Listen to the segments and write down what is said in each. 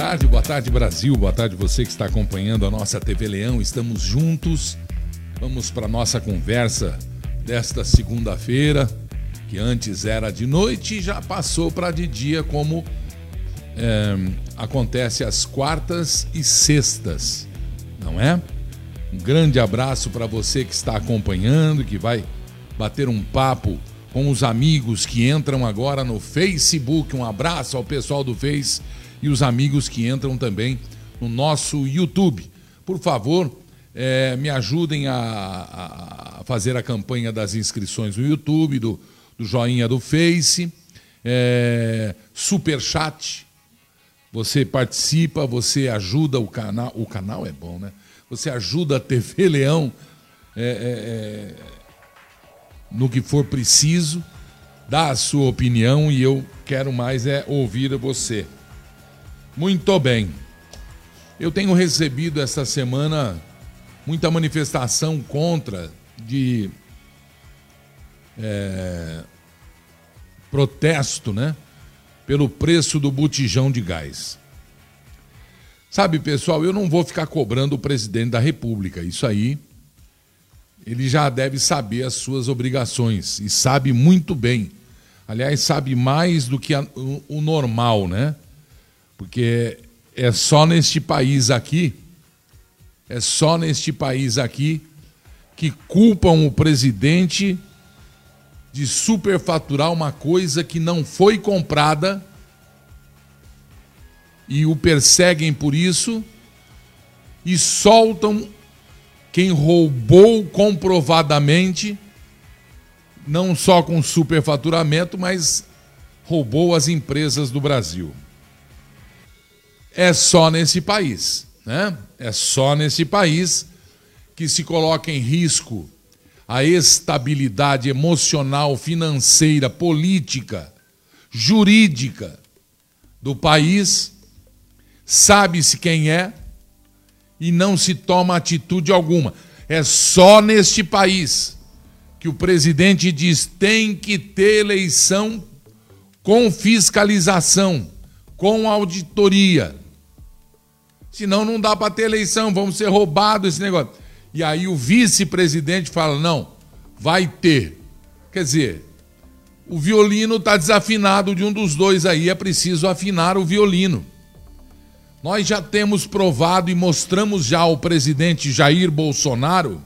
tarde, boa tarde Brasil, boa tarde você que está acompanhando a nossa TV Leão. Estamos juntos. Vamos para nossa conversa desta segunda-feira, que antes era de noite e já passou para de dia, como é, acontece às quartas e sextas, não é? Um grande abraço para você que está acompanhando, que vai bater um papo com os amigos que entram agora no Facebook. Um abraço ao pessoal do Face e os amigos que entram também no nosso YouTube. Por favor, é, me ajudem a, a, fazer a campanha das inscrições no YouTube, do, do joinha do Face, é, super chat. Você participa, você ajuda o canal. O canal é bom, né? Você ajuda a TV Leão é, é, é, no que for preciso, dá a sua opinião e eu quero mais é ouvir você. Muito bem. Eu tenho recebido essa semana muita manifestação contra de é, protesto, né? Pelo preço do botijão de gás. Sabe, pessoal, eu não vou ficar cobrando o presidente da República. Isso aí, ele já deve saber as suas obrigações e sabe muito bem. Aliás, sabe mais do que a, o, o normal, né? Porque é só neste país aqui, é só neste país aqui que culpam o presidente de superfaturar uma coisa que não foi comprada e o perseguem por isso e soltam quem roubou comprovadamente, não só com superfaturamento, mas roubou as empresas do Brasil é só nesse país, né? É só nesse país que se coloca em risco a estabilidade emocional, financeira, política, jurídica do país. Sabe-se quem é e não se toma atitude alguma. É só neste país que o presidente diz tem que ter eleição com fiscalização, com auditoria. Senão não dá para ter eleição, vamos ser roubados esse negócio. E aí o vice-presidente fala: não, vai ter. Quer dizer, o violino está desafinado de um dos dois aí, é preciso afinar o violino. Nós já temos provado e mostramos já ao presidente Jair Bolsonaro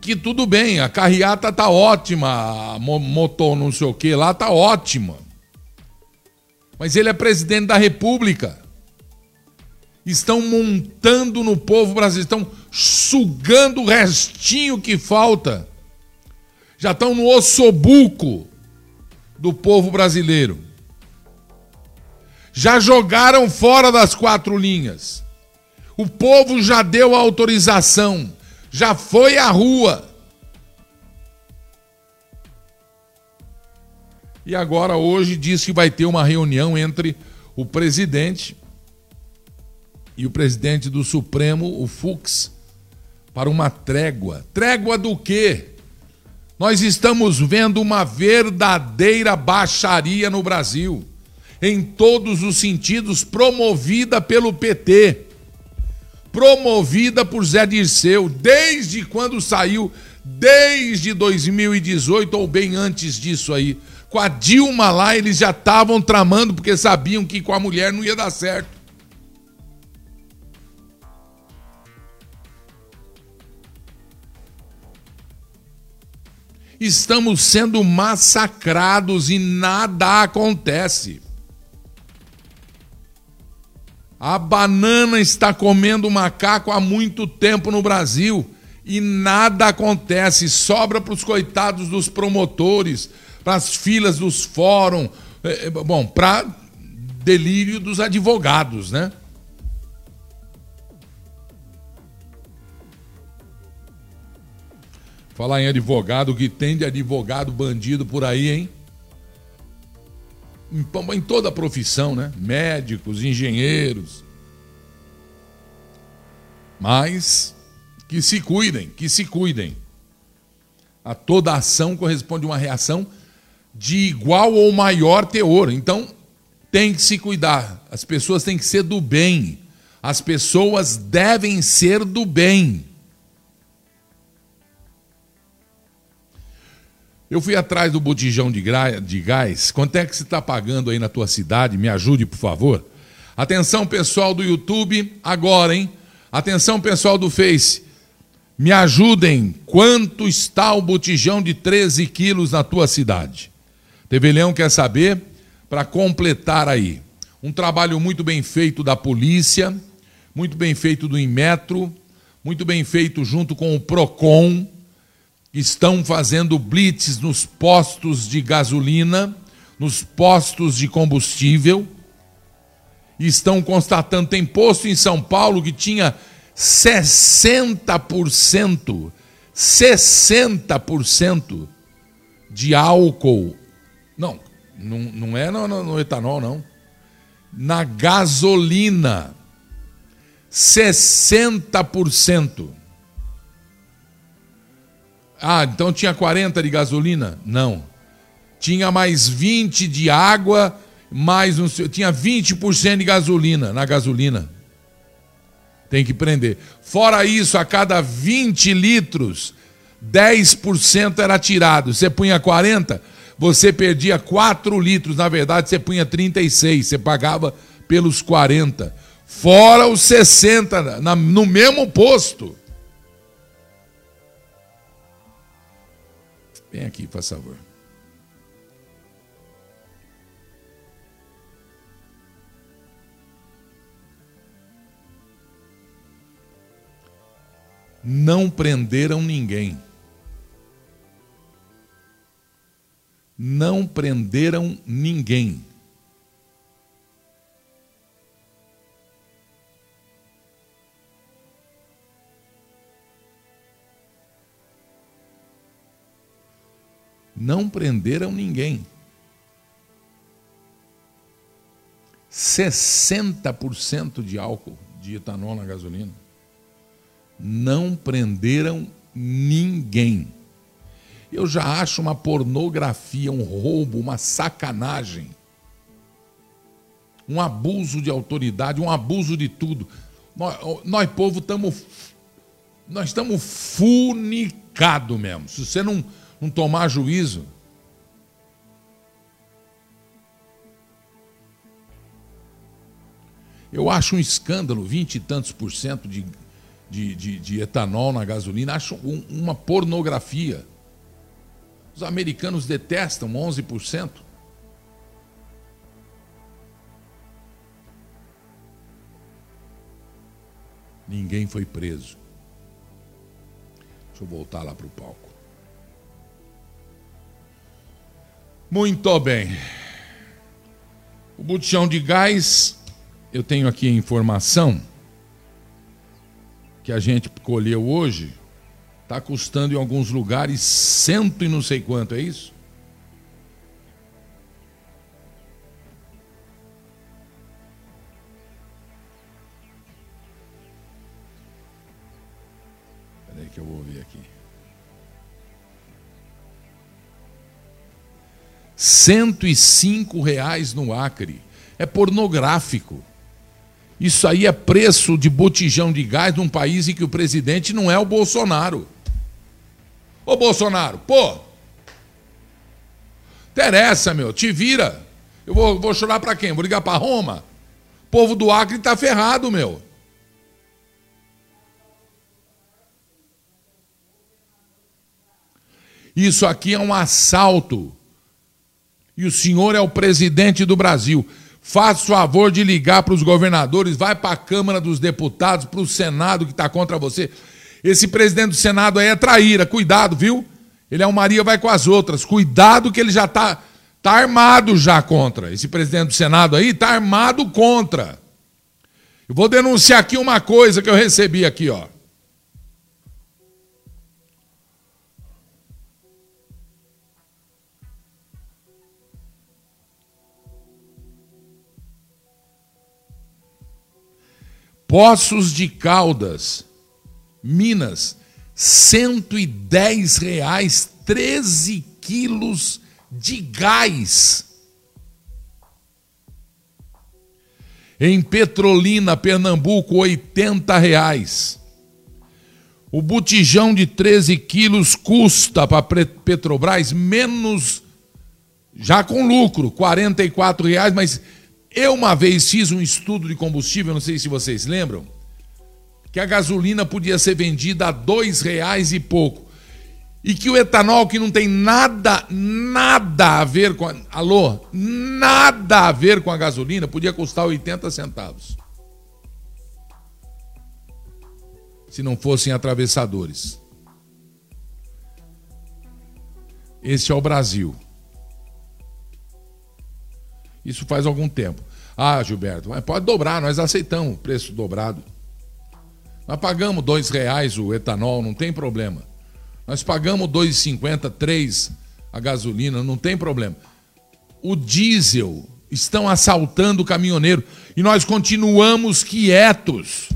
que tudo bem, a carreata tá ótima, a motor não sei o que lá tá ótima. Mas ele é presidente da República estão montando no povo brasileiro, estão sugando o restinho que falta. Já estão no ossobuco do povo brasileiro. Já jogaram fora das quatro linhas. O povo já deu autorização, já foi à rua. E agora, hoje, diz que vai ter uma reunião entre o presidente e o presidente do Supremo, o Fux, para uma trégua. Trégua do quê? Nós estamos vendo uma verdadeira baixaria no Brasil, em todos os sentidos, promovida pelo PT, promovida por Zé Dirceu, desde quando saiu, desde 2018 ou bem antes disso aí. Com a Dilma lá, eles já estavam tramando porque sabiam que com a mulher não ia dar certo. Estamos sendo massacrados e nada acontece. A banana está comendo macaco há muito tempo no Brasil e nada acontece. Sobra para os coitados dos promotores, para as filas dos fóruns, é, é, bom, para delírio dos advogados, né? Falar em advogado, que tem de advogado bandido por aí, hein? Em, em toda a profissão, né? Médicos, engenheiros. Mas que se cuidem, que se cuidem. A toda ação corresponde uma reação de igual ou maior teor. Então, tem que se cuidar. As pessoas têm que ser do bem. As pessoas devem ser do bem. Eu fui atrás do botijão de, de gás. Quanto é que você está pagando aí na tua cidade? Me ajude, por favor. Atenção, pessoal do YouTube, agora, hein? Atenção, pessoal do Face. Me ajudem. Quanto está o botijão de 13 quilos na tua cidade? TV Leão quer saber, para completar aí. Um trabalho muito bem feito da polícia, muito bem feito do Inmetro, muito bem feito junto com o PROCON estão fazendo blitz nos postos de gasolina, nos postos de combustível, estão constatando, tem posto em São Paulo que tinha 60%, 60% de álcool. Não, não, não é no, no, no etanol, não. Na gasolina. 60%. Ah, então tinha 40 de gasolina? Não. Tinha mais 20 de água, mais um, tinha 20% de gasolina na gasolina. Tem que prender. Fora isso, a cada 20 litros, 10% era tirado. Você punha 40, você perdia 4 litros. Na verdade, você punha 36, você pagava pelos 40. Fora os 60 na, no mesmo posto. Vem aqui, por favor. Não prenderam ninguém. Não prenderam ninguém. Não prenderam ninguém. 60% de álcool de etanol na gasolina. Não prenderam ninguém. Eu já acho uma pornografia, um roubo, uma sacanagem. Um abuso de autoridade, um abuso de tudo. Nós, nós povo, estamos. Nós estamos funicados mesmo. Se você não não tomar juízo. Eu acho um escândalo, vinte e tantos por cento de, de, de, de etanol na gasolina, acho um, uma pornografia. Os americanos detestam 11%. Ninguém foi preso. Deixa eu voltar lá para o palco. Muito bem. O botijão de gás, eu tenho aqui a informação que a gente colheu hoje, está custando em alguns lugares cento e não sei quanto, é isso? Peraí que eu vou ver 105 reais no Acre. É pornográfico. Isso aí é preço de botijão de gás num país em que o presidente não é o Bolsonaro. Ô Bolsonaro, pô! Interessa, meu, te vira. Eu vou, vou chorar para quem? Vou ligar para Roma? O povo do Acre tá ferrado, meu. Isso aqui é um assalto e o senhor é o presidente do Brasil. Faça o favor de ligar para os governadores, vai para a Câmara dos Deputados, para o Senado que está contra você. Esse presidente do Senado aí é traíra, cuidado, viu? Ele é um Maria, vai com as outras. Cuidado que ele já está tá armado já contra. Esse presidente do Senado aí está armado contra. Eu vou denunciar aqui uma coisa que eu recebi aqui, ó. Poços de Caldas, Minas, 110 reais, 13 quilos de gás. Em Petrolina, Pernambuco, 80 reais. O botijão de 13 quilos custa para Petrobras menos, já com lucro, 44 reais, mas eu uma vez fiz um estudo de combustível, não sei se vocês lembram, que a gasolina podia ser vendida a dois reais e pouco. E que o etanol, que não tem nada, nada a ver com a. Alô? Nada a ver com a gasolina, podia custar 80 centavos. Se não fossem atravessadores. Esse é o Brasil. Isso faz algum tempo. Ah, Gilberto, mas pode dobrar, nós aceitamos o preço dobrado. Nós pagamos dois reais o etanol, não tem problema. Nós pagamos 2,50, 3 a gasolina, não tem problema. O diesel estão assaltando o caminhoneiro e nós continuamos quietos.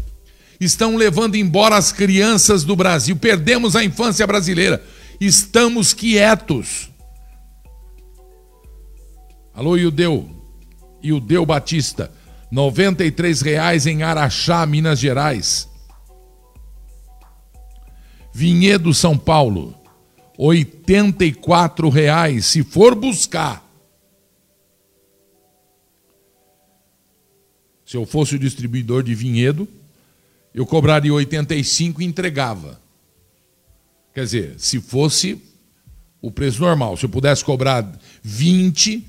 Estão levando embora as crianças do Brasil. Perdemos a infância brasileira. Estamos quietos. Alô, Iudeu. Iudeu Batista. R$ reais em Araxá, Minas Gerais. Vinhedo São Paulo, R$ reais se for buscar. Se eu fosse o distribuidor de vinhedo, eu cobraria 85 e entregava. Quer dizer, se fosse o preço normal, se eu pudesse cobrar 20,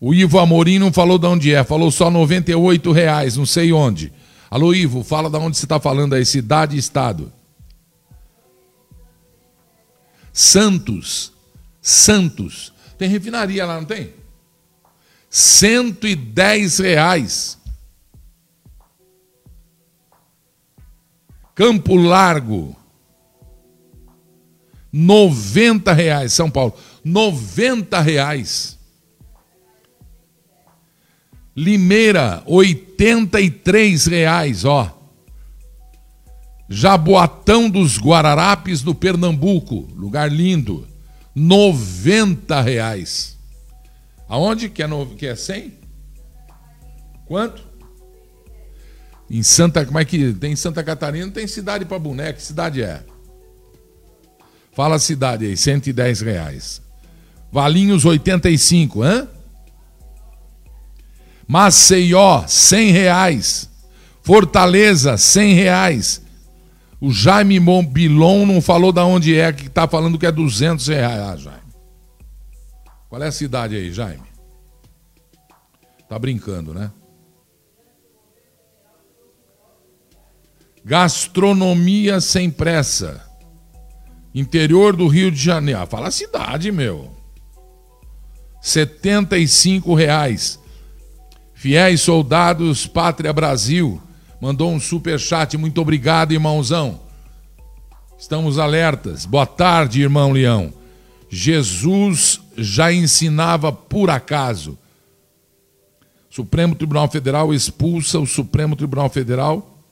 o Ivo Amorim não falou de onde é, falou só 98 reais, não sei onde. Alô, Ivo, fala de onde você está falando aí, cidade e estado. Santos, Santos. Tem refinaria lá, não tem? 110 reais. Campo Largo, 90 reais. São Paulo, 90 reais. Limeira, R$ reais, ó. Jaboatão dos Guararapes, no Pernambuco, lugar lindo, R$ reais. Aonde que é, no, que é 100? Quanto? Em Santa, como é que tem Santa Catarina, tem cidade para boneca, que cidade é? Fala a cidade aí, 110 reais. Valinhos 85, hã? Maceió, 100 reais. Fortaleza, 100 reais. O Jaime Mobilon não falou de onde é, que está falando que é 200 reais. Ah, Jaime. Qual é a cidade aí, Jaime? Tá brincando, né? Gastronomia sem pressa. Interior do Rio de Janeiro. Ah, fala a cidade, meu. R$ reais. Fiéis soldados, Pátria Brasil, mandou um super chat. Muito obrigado, irmãozão. Estamos alertas. Boa tarde, irmão Leão. Jesus já ensinava por acaso. Supremo Tribunal Federal expulsa o Supremo Tribunal Federal.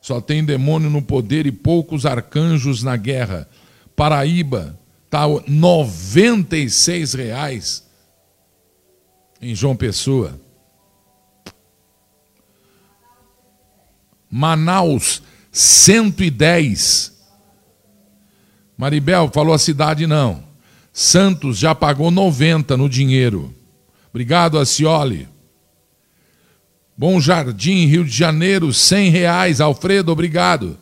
Só tem demônio no poder e poucos arcanjos na guerra. Paraíba está 96 reais em João Pessoa. Manaus, 110. Maribel falou a cidade não. Santos já pagou 90 no dinheiro. Obrigado, Acioli. Bom Jardim, Rio de Janeiro, 100 reais. Alfredo, obrigado.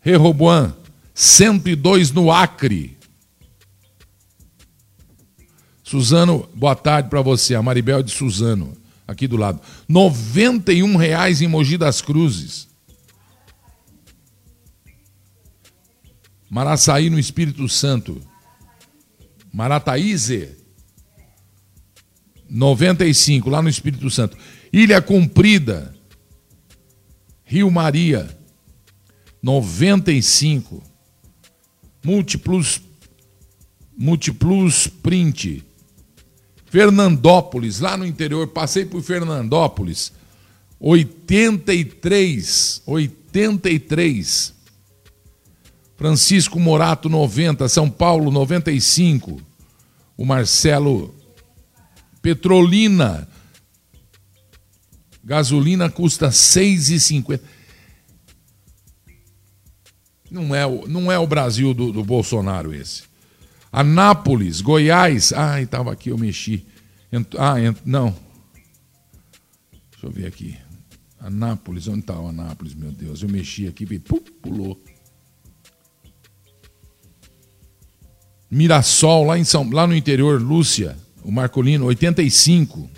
Rehoboam, 102 no Acre. Suzano, boa tarde para você. A Maribel de Suzano, aqui do lado. R$ reais em Mogi das Cruzes. Maraçaí no Espírito Santo. Marataíze. 95, lá no Espírito Santo. Ilha Comprida. Rio Maria. 95. Múltiplos Multiplus Print. Fernandópolis, lá no interior, passei por Fernandópolis, 83, 83. Francisco Morato, 90, São Paulo, 95. O Marcelo Petrolina. Gasolina custa R$ 6,50. Não é, não é o Brasil do, do Bolsonaro esse. Anápolis, Goiás. Ah, estava aqui, eu mexi. Ent... Ah, ent... não. Deixa eu ver aqui. Anápolis, onde está o Anápolis, meu Deus? Eu mexi aqui e pulou. Mirassol, lá, em São, lá no interior, Lúcia, o Marcolino, 85.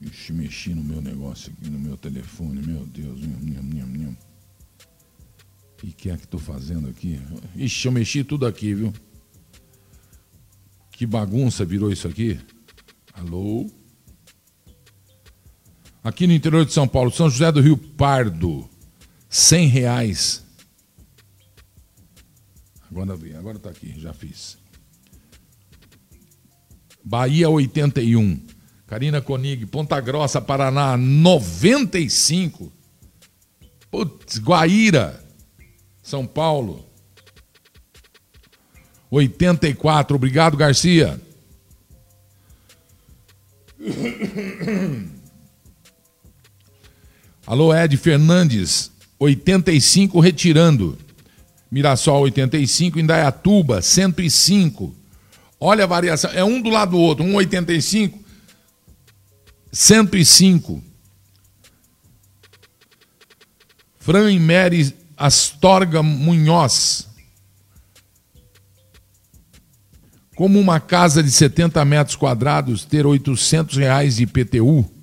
Ixi, mexi no meu negócio aqui, no meu telefone, meu Deus. O que é que estou fazendo aqui? Ixi, eu mexi tudo aqui, viu? Que bagunça virou isso aqui? Alô? Aqui no interior de São Paulo, São José do Rio Pardo, cem reais. Agora vem, agora está aqui, já fiz. Bahia 81. Karina Konig, Ponta Grossa, Paraná 95. Putz, Guaíra, São Paulo 84. Obrigado, Garcia. Alô, Ed Fernandes, 85 retirando. Mirassol 85, Indaiatuba 105. Olha a variação, é um do lado do outro, um 85, 105. Fran Mary Astorga Munhoz. Como uma casa de 70 metros quadrados ter 800 reais de IPTU?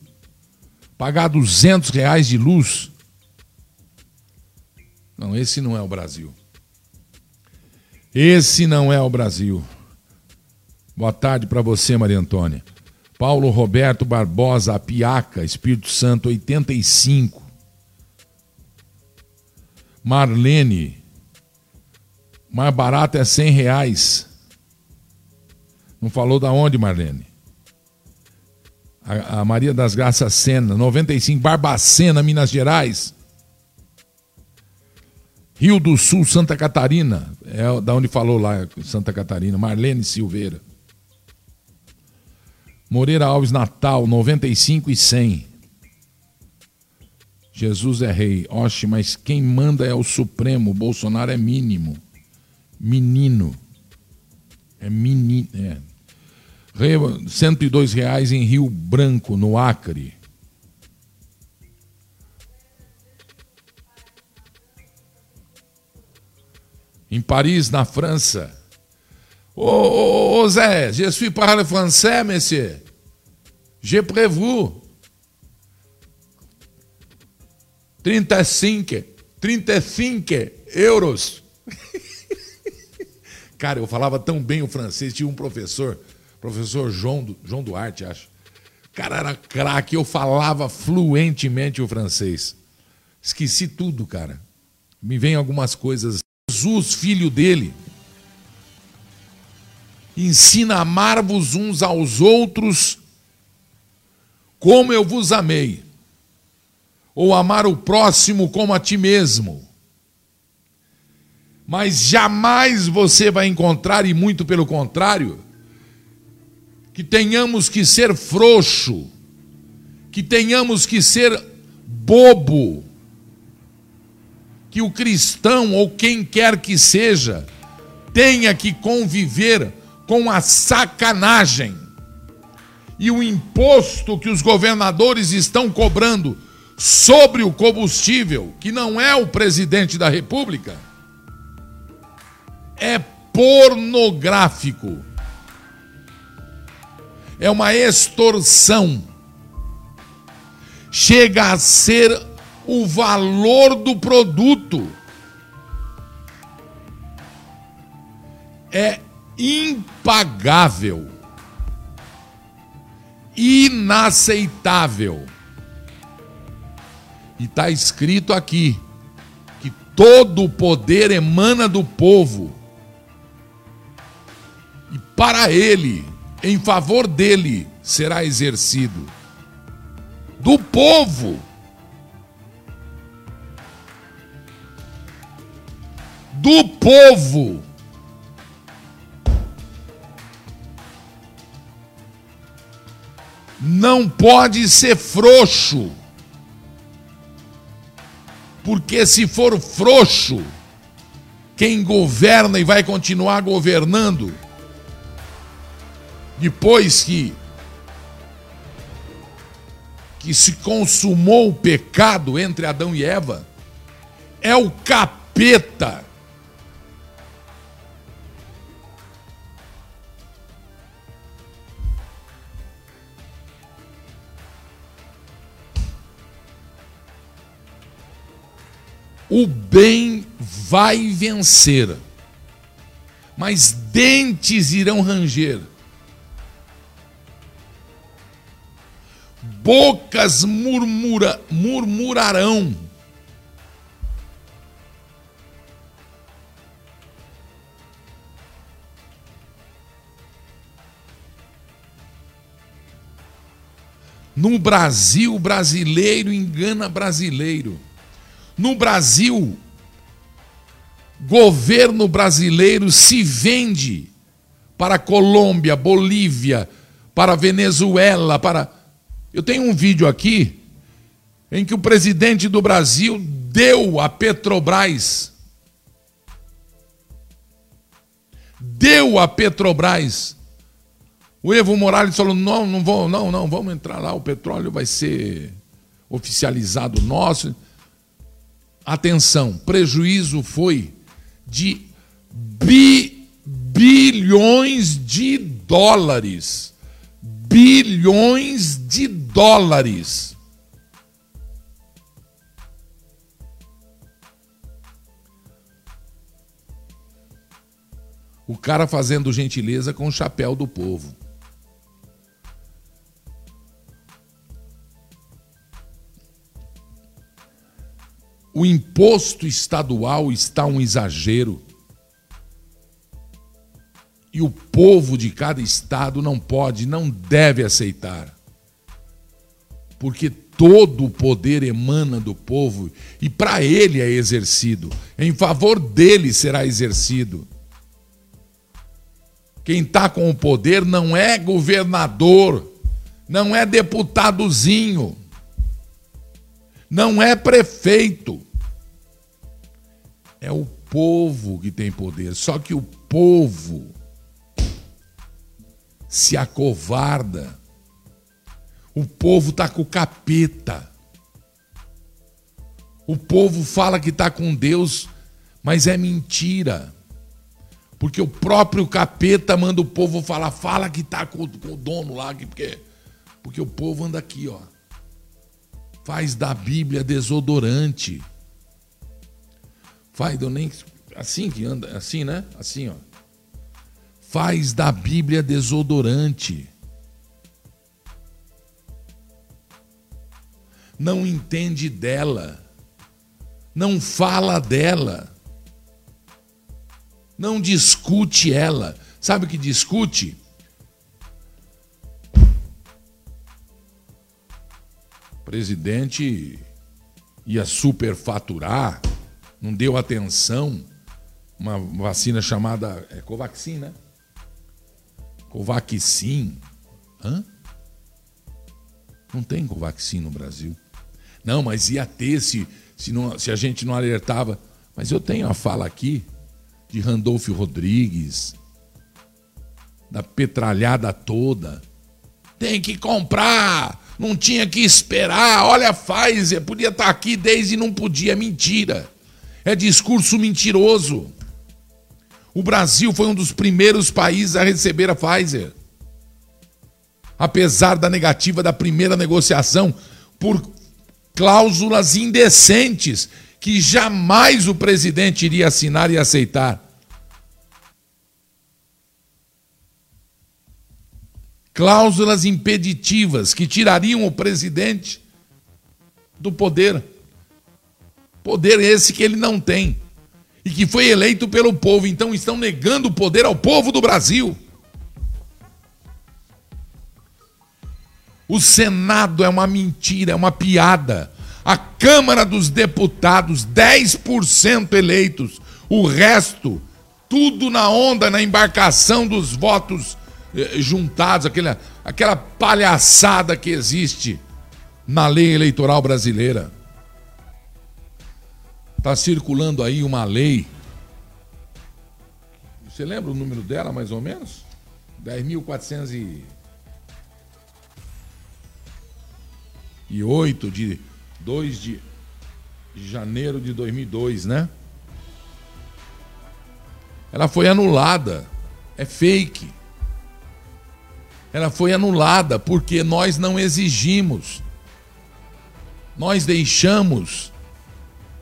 pagar 200 reais de luz. Não, esse não é o Brasil. Esse não é o Brasil. Boa tarde para você, Maria Antônia. Paulo Roberto Barbosa, Apiaca, Espírito Santo, 85. Marlene, mais barato é 100 reais. Não falou da onde, Marlene? a, a Maria das Graças Sena, 95, Barbacena, Minas Gerais. Rio do Sul, Santa Catarina, é da onde falou lá, Santa Catarina, Marlene Silveira. Moreira Alves Natal, 95 e 100. Jesus é rei. Oxe, mas quem manda é o Supremo. Bolsonaro é mínimo. Menino. É menino. É. 102 reais em Rio Branco, no Acre. Em Paris, na França. Ô, oh, oh, Zé, je suis parle français, monsieur. J'ai prévu 35, 35 euros. Cara, eu falava tão bem o francês, tinha um professor professor João, João Duarte, acho. Cara era craque, eu falava fluentemente o francês. Esqueci tudo, cara. Me vem algumas coisas. Jesus, filho dele, ensina a amar-vos uns aos outros como eu vos amei, ou amar o próximo como a ti mesmo. Mas jamais você vai encontrar, e muito pelo contrário, que tenhamos que ser frouxo, que tenhamos que ser bobo, que o cristão ou quem quer que seja tenha que conviver com a sacanagem e o imposto que os governadores estão cobrando sobre o combustível, que não é o presidente da República, é pornográfico é uma extorsão. Chega a ser o valor do produto. É impagável. Inaceitável. E está escrito aqui que todo o poder emana do povo. E para ele, em favor dele, será exercido. Do povo. Do povo. Não pode ser frouxo. Porque se for frouxo, quem governa e vai continuar governando, depois que que se consumou o pecado entre Adão e Eva, é o capeta. O bem vai vencer, mas dentes irão ranger. Bocas murmura, murmurarão. No Brasil, brasileiro engana brasileiro. No Brasil, governo brasileiro se vende para Colômbia, Bolívia, para Venezuela, para. Eu tenho um vídeo aqui em que o presidente do Brasil deu a Petrobras. Deu a Petrobras. O Evo Morales falou: não, não vou, não, não, vamos entrar lá, o petróleo vai ser oficializado nosso. Atenção, prejuízo foi de bi, bilhões de dólares. Bilhões de dólares. O cara fazendo gentileza com o chapéu do povo. O imposto estadual está um exagero. E o povo de cada estado não pode, não deve aceitar. Porque todo o poder emana do povo e para ele é exercido, em favor dele será exercido. Quem está com o poder não é governador, não é deputadozinho, não é prefeito. É o povo que tem poder. Só que o povo se acovarda. O povo está com capeta. O povo fala que está com Deus, mas é mentira. Porque o próprio capeta manda o povo falar, fala que está com, com, o dono lá, porque, porque o povo anda aqui, ó. Faz da Bíblia desodorante. Faz, eu nem. Assim que anda, assim, né? Assim, ó. Faz da Bíblia desodorante. Não entende dela. Não fala dela. Não discute ela. Sabe o que discute? O presidente ia superfaturar não deu atenção, uma vacina chamada é Covaxin, né? Covaxin. Hã? Não tem Covaxin no Brasil. Não, mas ia ter se, se, não, se a gente não alertava. Mas eu tenho a fala aqui de Randolfo Rodrigues, da petralhada toda. Tem que comprar, não tinha que esperar. Olha a Pfizer, podia estar aqui desde e não podia. Mentira. É discurso mentiroso. O Brasil foi um dos primeiros países a receber a Pfizer. Apesar da negativa da primeira negociação por cláusulas indecentes que jamais o presidente iria assinar e aceitar. Cláusulas impeditivas que tirariam o presidente do poder. Poder esse que ele não tem. E que foi eleito pelo povo. Então estão negando o poder ao povo do Brasil. O Senado é uma mentira, é uma piada. A Câmara dos Deputados, 10% eleitos. O resto, tudo na onda, na embarcação dos votos eh, juntados, aquele, aquela palhaçada que existe na lei eleitoral brasileira. Está circulando aí uma lei. Você lembra o número dela, mais ou menos? 10.408 de 2 de janeiro de 2002, né? Ela foi anulada. É fake. Ela foi anulada porque nós não exigimos. Nós deixamos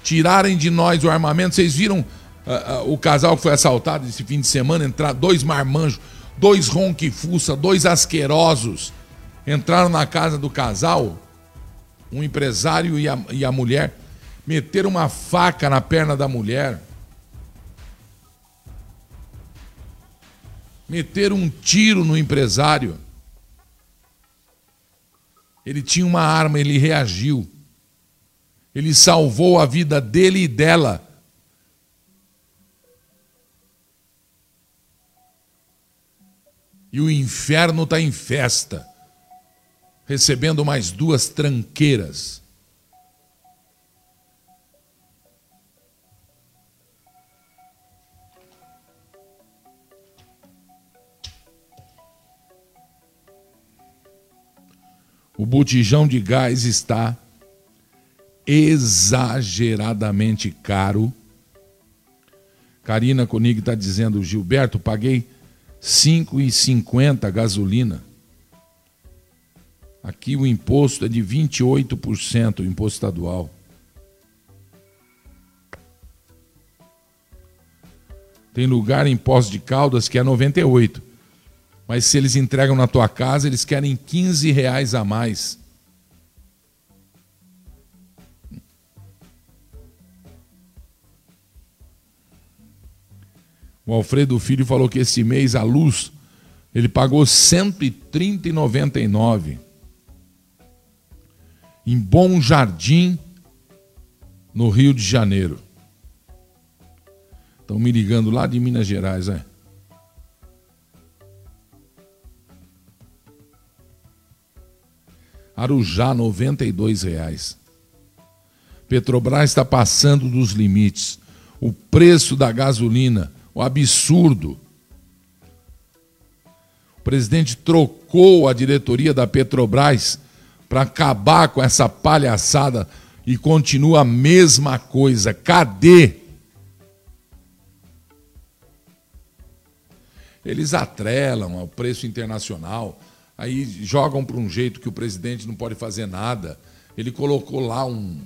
tirarem de nós o armamento. Vocês viram uh, uh, o casal que foi assaltado esse fim de semana entrar dois marmanjos, dois ronquifuça, dois asquerosos entraram na casa do casal, um empresário e a, e a mulher, meteram uma faca na perna da mulher. Meteram um tiro no empresário. Ele tinha uma arma, ele reagiu. Ele salvou a vida dele e dela. E o inferno está em festa, recebendo mais duas tranqueiras. O botijão de gás está exageradamente caro. Karina Konig está dizendo, Gilberto, paguei R$ 5,50 gasolina. Aqui o imposto é de 28%, o imposto estadual. Tem lugar em Poços de Caldas que é 98. Mas se eles entregam na tua casa, eles querem 15 reais a mais. O Alfredo Filho falou que esse mês a luz ele pagou R$ 130,99 em Bom Jardim, no Rio de Janeiro. Estão me ligando lá de Minas Gerais, é? Arujá, R$ 92,00. Petrobras está passando dos limites. O preço da gasolina, o absurdo. O presidente trocou a diretoria da Petrobras para acabar com essa palhaçada e continua a mesma coisa. Cadê? Eles atrelam ao preço internacional aí jogam para um jeito que o presidente não pode fazer nada. Ele colocou lá um,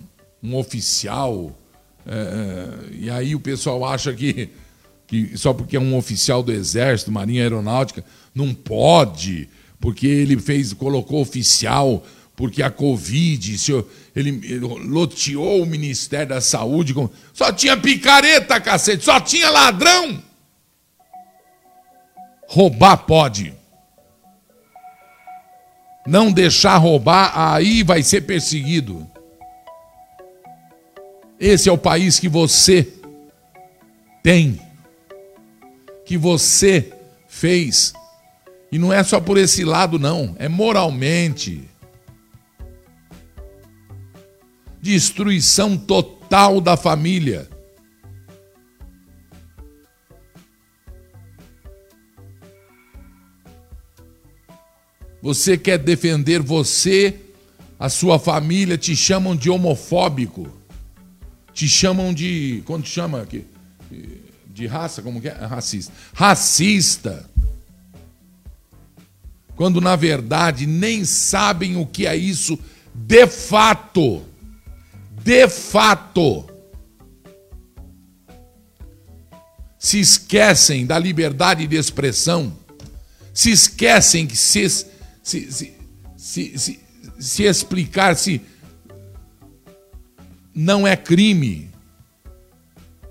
um oficial, é, é, e aí o pessoal acha que, que só porque é um oficial do Exército, Marinha Aeronáutica, não pode, porque ele fez, colocou oficial, porque a Covid, ele, ele loteou o Ministério da Saúde, só tinha picareta, cacete, só tinha ladrão. Roubar pode não deixar roubar, aí vai ser perseguido. Esse é o país que você tem, que você fez. E não é só por esse lado, não, é moralmente. Destruição total da família. Você quer defender você, a sua família te chamam de homofóbico. Te chamam de. Quando chama aqui? De raça, como que é? Racista. Racista. Quando na verdade nem sabem o que é isso de fato. De fato. Se esquecem da liberdade de expressão. Se esquecem que se se, se, se, se, se explicar se não é crime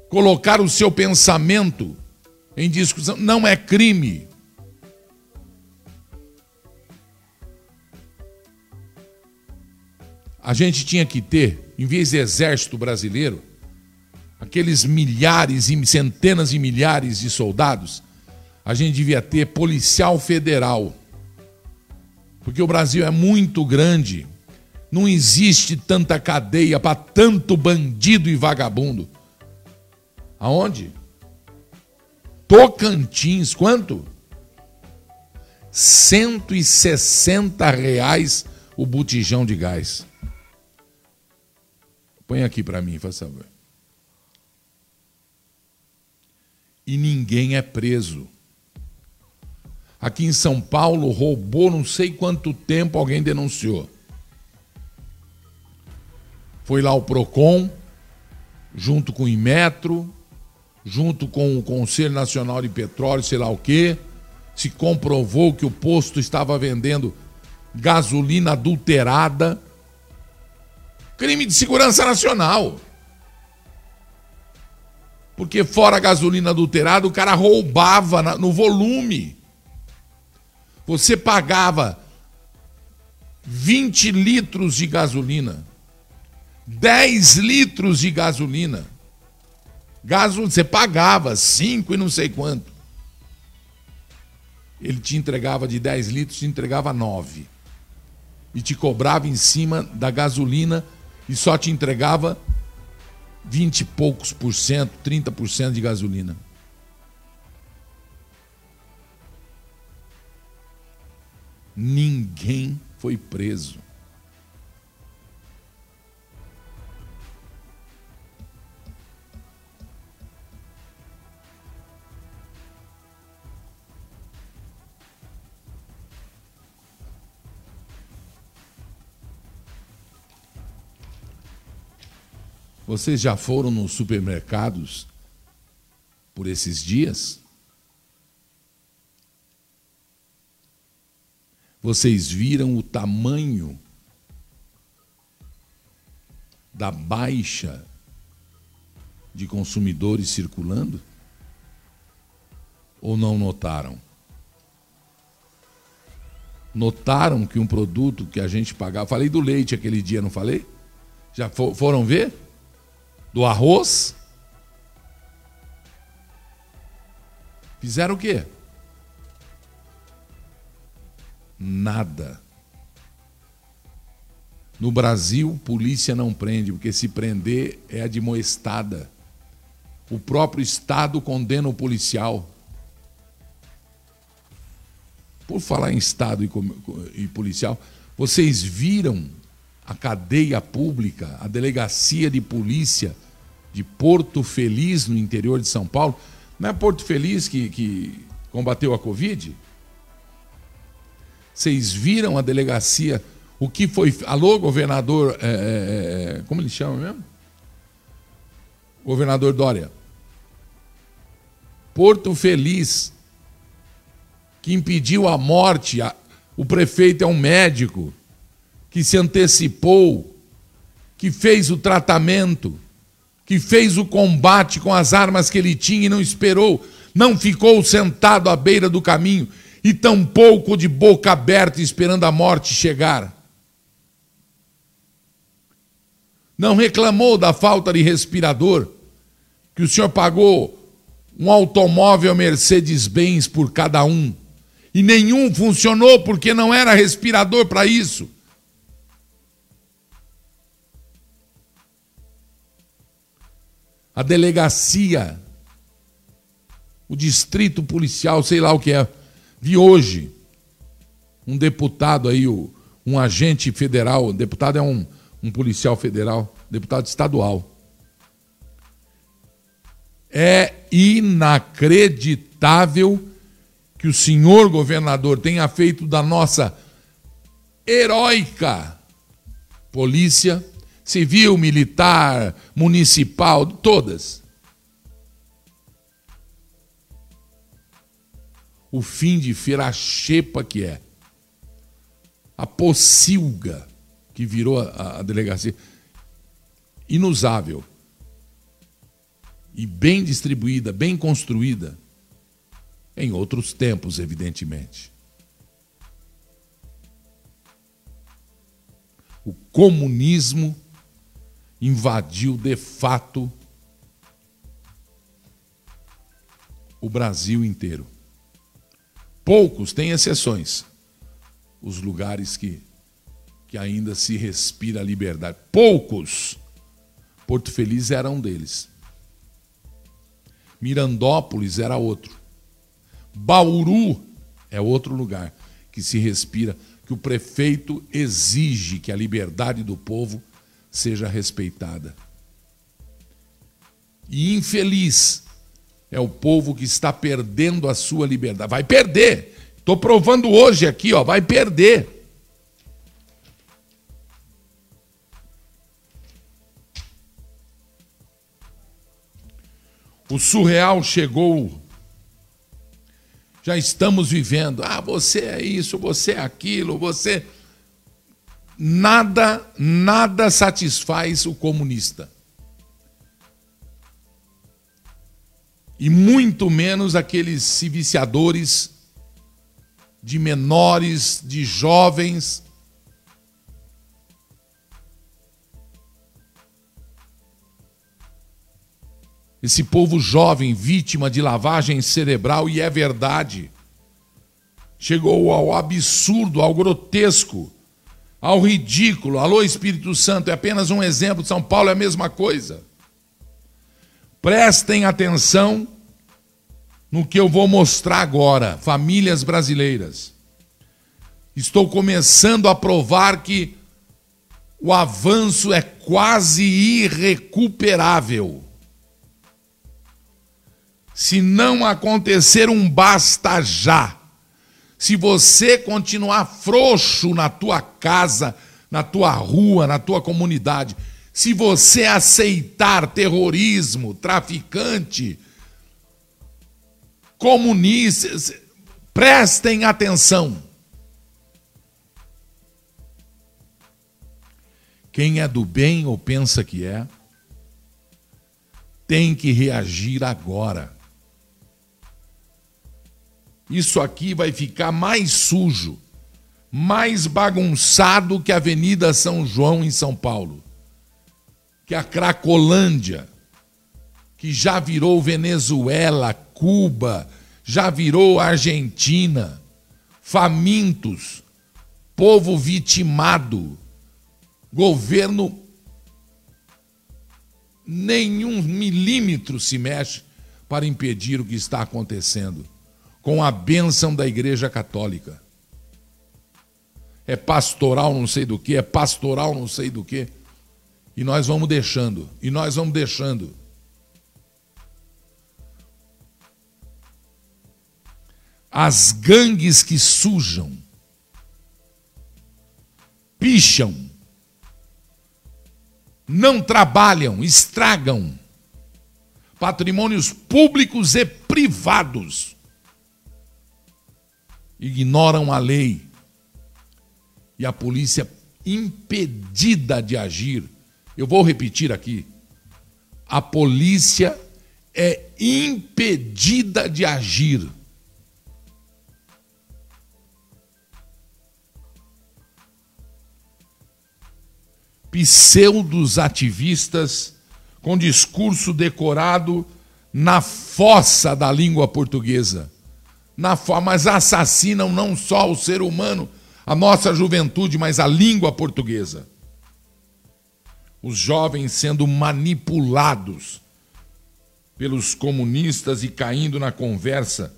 colocar o seu pensamento em discussão, não é crime. A gente tinha que ter, em vez de exército brasileiro, aqueles milhares e centenas de milhares de soldados, a gente devia ter policial federal Porque o Brasil é muito grande. Não existe tanta cadeia para tanto bandido e vagabundo. Aonde? Tocantins, quanto? 160 reais o botijão de gás. Põe aqui para mim, faz favor. E ninguém é preso. Aqui em São Paulo roubou não sei quanto tempo, alguém denunciou. Foi lá o Procon, junto com o Inmetro, junto com o Conselho Nacional de Petróleo, sei lá o quê, se comprovou que o posto estava vendendo gasolina adulterada. Crime de segurança nacional. Porque fora a gasolina adulterada, o cara roubava no volume. Você pagava 20 litros de gasolina, 10 litros de gasolina. Gasolina, você pagava 5 e não sei quanto. Ele te entregava de 10 litros, te entregava 9. E te cobrava em cima da gasolina e só te entregava 20 e poucos por cento, 30 por cento de gasolina. ninguém foi preso. Vocês já foram nos supermercados por esses dias? Vocês viram o tamanho da baixa de consumidores circulando? Ou não notaram? Notaram que um produto que a gente pagava. Falei do leite aquele dia, não falei? Já foram ver? Do arroz? Fizeram o quê? nada. No Brasil, polícia não prende, porque se prender é admoestada. O próprio Estado condena o policial. Por falar em Estado e, policial, vocês viram a cadeia pública, a delegacia de polícia de Porto Feliz, no interior de São Paulo? Não é Porto Feliz que, que combateu a Covid? Vocês viram a delegacia? O que foi. Alô, governador. É, é, é, como ele chama mesmo? Governador Dória. Porto Feliz, que impediu a morte. O prefeito é um médico que se antecipou, que fez o tratamento, que fez o combate com as armas que ele tinha e não esperou, não ficou sentado à beira do caminho e tampouco de boca aberta esperando a morte chegar. Não reclamou da falta de respirador, que o senhor pagou um automóvel Mercedes-Benz por cada um, e nenhum funcionou porque não era respirador para isso. A delegacia, o distrito policial, sei lá o que é, Vi hoje um deputado aí, um agente federal, deputado é um, um policial federal, deputado estadual. É inacreditável que o senhor governador tenha feito da nossa heróica polícia civil, militar, municipal, todas o fim de feira, a xepa que é. A pocilga que virou a, a delegacia. Inusável. E bem distribuída, bem construída. Em outros tempos, evidentemente. O comunismo invadiu de fato o Brasil inteiro. Poucos têm exceções. os lugares que, que ainda se respira liberdade. Poucos. Porto Feliz era um deles. Mirandópolis era outro. Bauru é outro lugar que se respira, que o prefeito exige que a liberdade do povo seja respeitada. E infeliz é o povo que está perdendo a sua liberdade. Vai perder. Estou provando hoje aqui, ó, vai perder. O surreal chegou. Já estamos vivendo. Ah, você é isso, você é aquilo, você. Nada, nada satisfaz o comunista. E muito menos aqueles viciadores de menores, de jovens esse povo jovem vítima de lavagem cerebral, e é verdade. Chegou ao absurdo, ao grotesco, ao ridículo. Alô, Espírito Santo, é apenas um exemplo. São Paulo é a mesma coisa. Prestem atenção no que eu vou mostrar agora, famílias brasileiras. Estou começando a provar que o avanço é quase irrecuperável. Se não acontecer um basta já, se você continuar frouxo na tua casa, na tua rua, na tua comunidade, se você aceitar terrorismo, traficante, comunistas, prestem atenção. Quem é do bem ou pensa que é, tem que reagir agora. Isso aqui vai ficar mais sujo, mais bagunçado que a Avenida São João em São Paulo, que a Cracolândia, que já virou Venezuela, Cuba, já virou Argentina, famintos, povo vitimado, governo nenhum milímetro se mexe para impedir o que está acontecendo com a bênção da Igreja Católica. É pastoral não sei do que, é pastoral não sei do que. E nós vamos deixando, e nós vamos deixando. As gangues que sujam, picham, não trabalham, estragam patrimônios públicos e privados ignoram a lei e a polícia impedida de agir. Eu vou repetir aqui. A polícia é impedida de agir. Pseudos ativistas com discurso decorado na fossa da língua portuguesa na forma, mas assassinam não só o ser humano, a nossa juventude, mas a língua portuguesa. Os jovens sendo manipulados pelos comunistas e caindo na conversa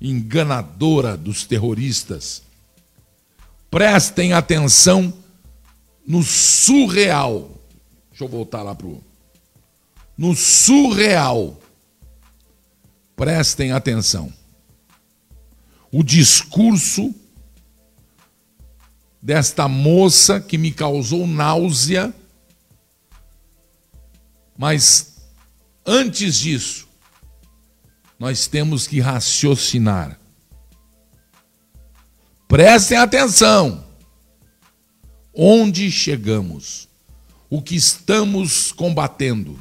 enganadora dos terroristas. Prestem atenção no surreal. Deixa eu voltar lá pro no surreal. Prestem atenção o discurso desta moça que me causou náusea, mas antes disso, nós temos que raciocinar. Prestem atenção. Onde chegamos? O que estamos combatendo?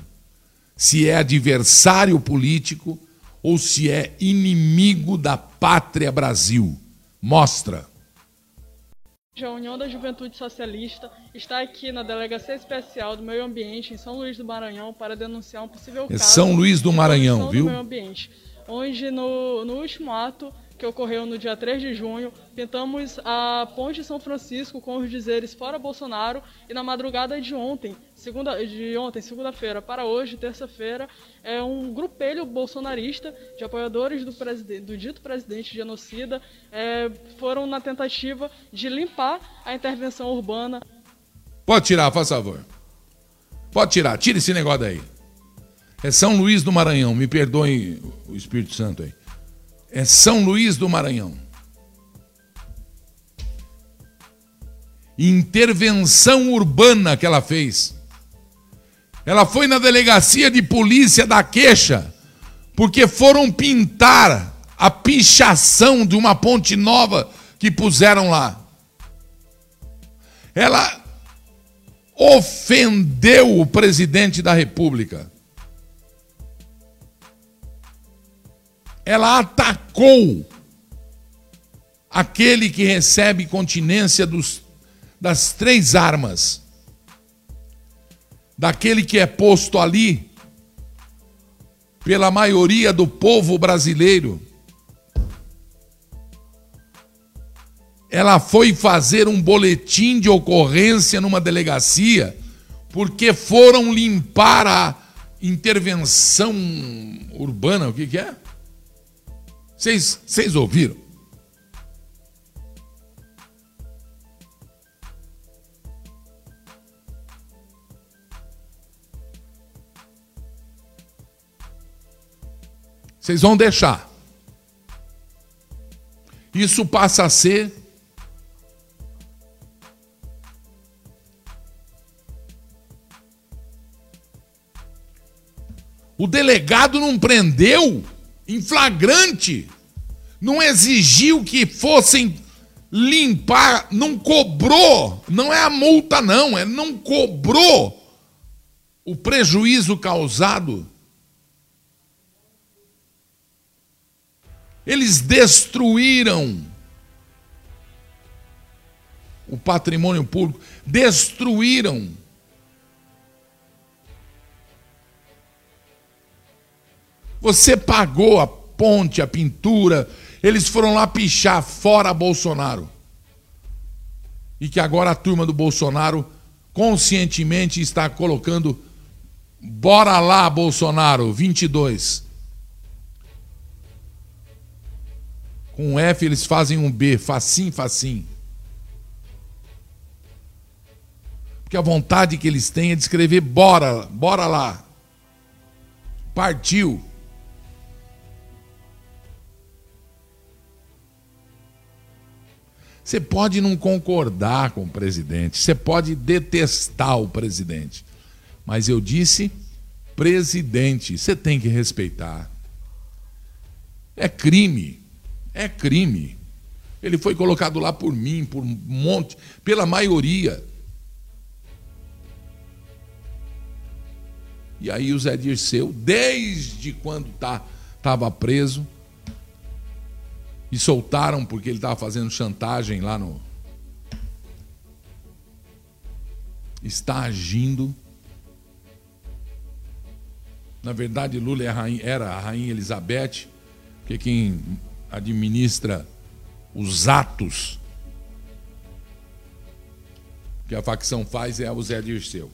Se é adversário político ou se é inimigo da pátria Brasil. Mostra. A União da Juventude Socialista está aqui na Delegacia Especial do Meio Ambiente em São Luís do Maranhão para denunciar um possível é caso São Luís do Maranhão, viu? Do meio ambiente, onde no, no último ato que ocorreu no dia 3 de junho. Pintamos a Ponte São Francisco com os dizeres fora Bolsonaro e na madrugada de ontem, segunda de ontem, segunda-feira, para hoje, terça-feira, é um grupelho bolsonarista de apoiadores do, do dito presidente genocida é, foram na tentativa de limpar a intervenção urbana. Pode tirar, faz favor. Pode tirar, tira esse negócio daí. É São Luís do Maranhão, me perdoe o Espírito Santo aí é São Luís do Maranhão. Intervenção urbana que ela fez. Ela foi na delegacia de polícia da queixa, porque foram pintar a pichação de uma ponte nova que puseram lá. Ela ofendeu o presidente da República. Ela atacou aquele que recebe continência dos, das três armas, daquele que é posto ali pela maioria do povo brasileiro. Ela foi fazer um boletim de ocorrência numa delegacia porque foram limpar a intervenção urbana, o que, que é? Vocês, ouviram? Vocês vão deixar. Isso passa a ser O delegado não prendeu em flagrante, não exigiu que fossem limpar, não cobrou, não é a multa, não, é não cobrou o prejuízo causado. Eles destruíram o patrimônio público, destruíram Você pagou a ponte, a pintura, eles foram lá pichar fora Bolsonaro. E que agora a turma do Bolsonaro conscientemente está colocando bora lá Bolsonaro 22. Com F eles fazem um B, facinho, facinho. Porque a vontade que eles têm é de escrever bora, bora lá. Partiu. Você pode não concordar com o presidente, você pode detestar o presidente, mas eu disse presidente, você tem que respeitar. É crime, é crime. Ele foi colocado lá por mim, por um monte, pela maioria. E aí o Zé Dirceu, desde quando estava tá, preso, e soltaram porque ele estava fazendo chantagem lá no. Está agindo. Na verdade, Lula é era a rainha Elizabeth, porque quem administra os atos que a facção faz é o Zé Dirceu.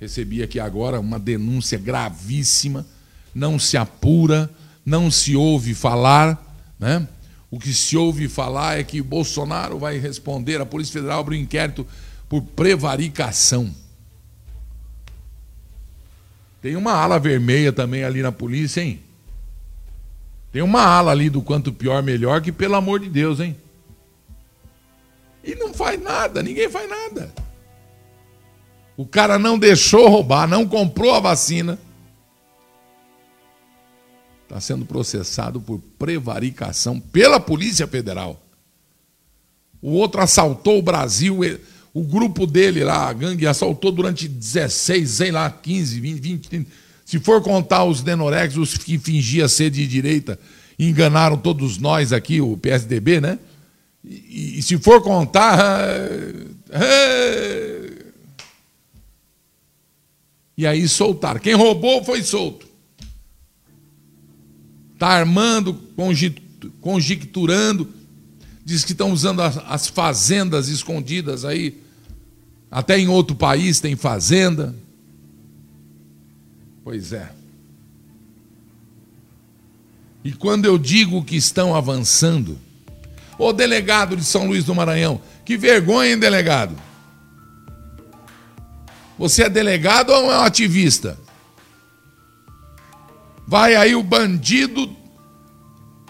Recebi aqui agora uma denúncia gravíssima, não se apura, não se ouve falar né? O que se ouve falar é que Bolsonaro vai responder, a Polícia Federal abre um inquérito por prevaricação. Tem uma ala vermelha também ali na polícia, hein? Tem uma ala ali do quanto pior, melhor, que pelo amor de Deus, hein? E não faz nada, ninguém faz nada. O cara não deixou roubar, não comprou a vacina está sendo processado por prevaricação pela Polícia Federal. O outro assaltou o Brasil, o grupo dele lá, a gangue, assaltou durante 16, sei lá, 15, 20, 20 30. Se for contar os Denorex, os que fingia ser de direita, enganaram todos nós aqui, o PSDB, né? E, e se for contar. E aí soltaram. Quem roubou foi solto está armando conjecturando, diz que estão usando as fazendas escondidas aí, até em outro país tem fazenda. Pois é. E quando eu digo que estão avançando, o delegado de São Luís do Maranhão, que vergonha, hein, delegado? Você é delegado ou é um ativista? Vai aí o bandido,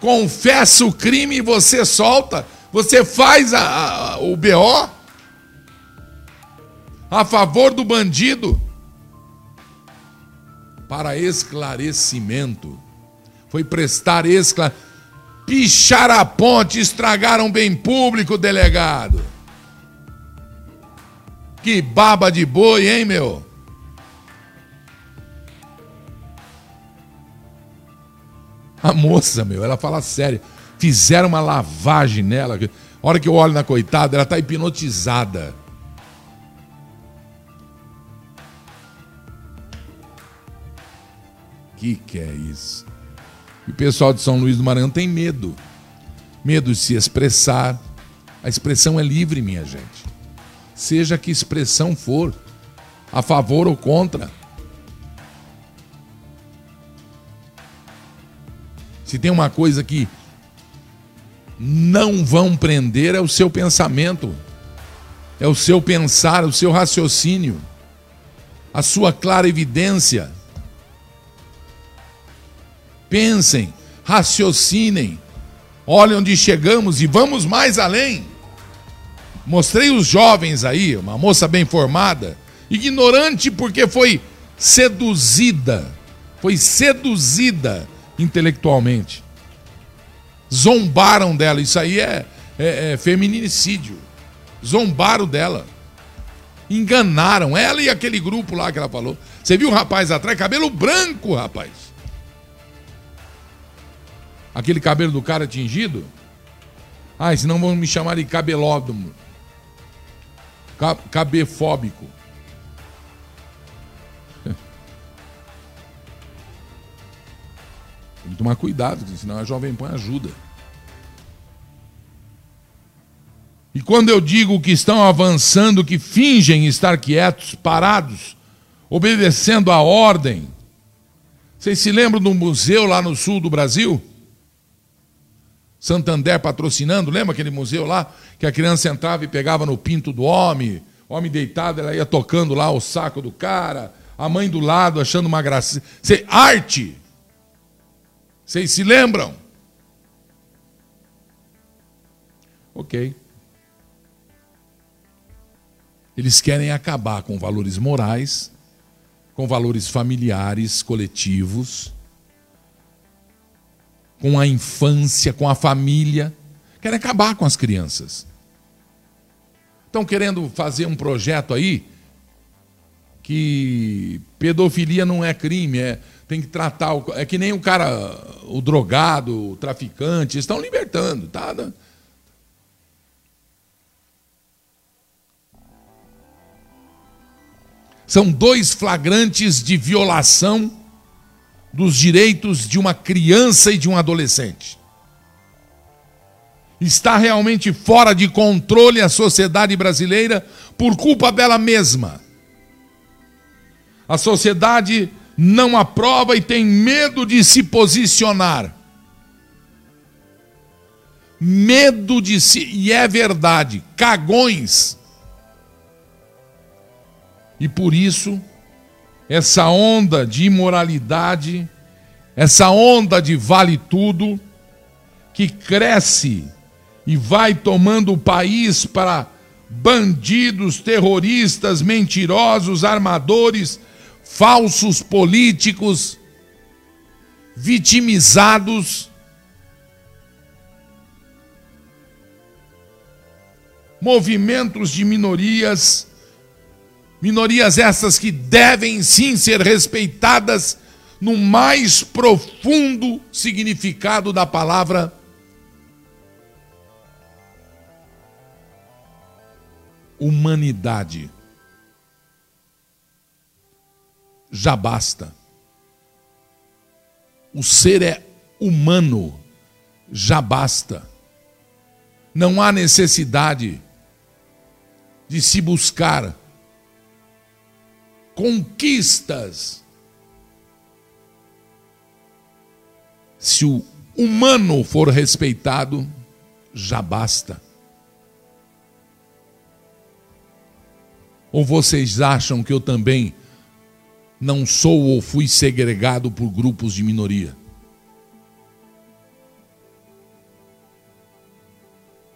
confessa o crime e você solta. Você faz a, a, o BO a favor do bandido para esclarecimento. Foi prestar esclarecimento. Pichar a ponte, estragaram bem público, delegado. Que baba de boi, hein, meu? A moça, meu, ela fala sério. Fizeram uma lavagem nela. A hora que eu olho na coitada, ela tá hipnotizada. Que que é isso? E o pessoal de São Luís do Maranhão tem medo. Medo de se expressar. A expressão é livre, minha gente. Seja que expressão for, a favor ou contra. Se tem uma coisa que não vão prender é o seu pensamento, é o seu pensar, o seu raciocínio, a sua clara evidência. Pensem, raciocinem, olhem onde chegamos e vamos mais além. Mostrei os jovens aí, uma moça bem formada, ignorante porque foi seduzida, foi seduzida intelectualmente. Zombaram dela, isso aí é, é, é feminicídio. Zombaram dela. Enganaram ela e aquele grupo lá que ela falou. Você viu o rapaz atrás? Cabelo branco, rapaz. Aquele cabelo do cara tingido? Ai, senão vão me chamar de cabelódromo. Cabefóbico. Tem que tomar cuidado, senão a Jovem Pan ajuda. E quando eu digo que estão avançando, que fingem estar quietos, parados, obedecendo a ordem. Vocês se lembram do museu lá no sul do Brasil? Santander patrocinando, lembra aquele museu lá que a criança entrava e pegava no pinto do homem, o homem deitado, ela ia tocando lá o saco do cara, a mãe do lado achando uma graça. Arte! Vocês se lembram? Ok. Eles querem acabar com valores morais, com valores familiares, coletivos, com a infância, com a família. Querem acabar com as crianças. Estão querendo fazer um projeto aí que pedofilia não é crime, é tem que tratar. O, é que nem o cara, o drogado, o traficante, estão libertando, tá? São dois flagrantes de violação dos direitos de uma criança e de um adolescente. Está realmente fora de controle a sociedade brasileira por culpa dela mesma. A sociedade não aprova e tem medo de se posicionar. Medo de se. E é verdade, cagões. E por isso, essa onda de imoralidade, essa onda de vale tudo, que cresce e vai tomando o país para bandidos, terroristas, mentirosos, armadores falsos políticos, vitimizados, movimentos de minorias, minorias essas que devem sim ser respeitadas no mais profundo significado da palavra humanidade. Já basta. O ser é humano, já basta. Não há necessidade de se buscar conquistas. Se o humano for respeitado, já basta. Ou vocês acham que eu também não sou ou fui segregado por grupos de minoria?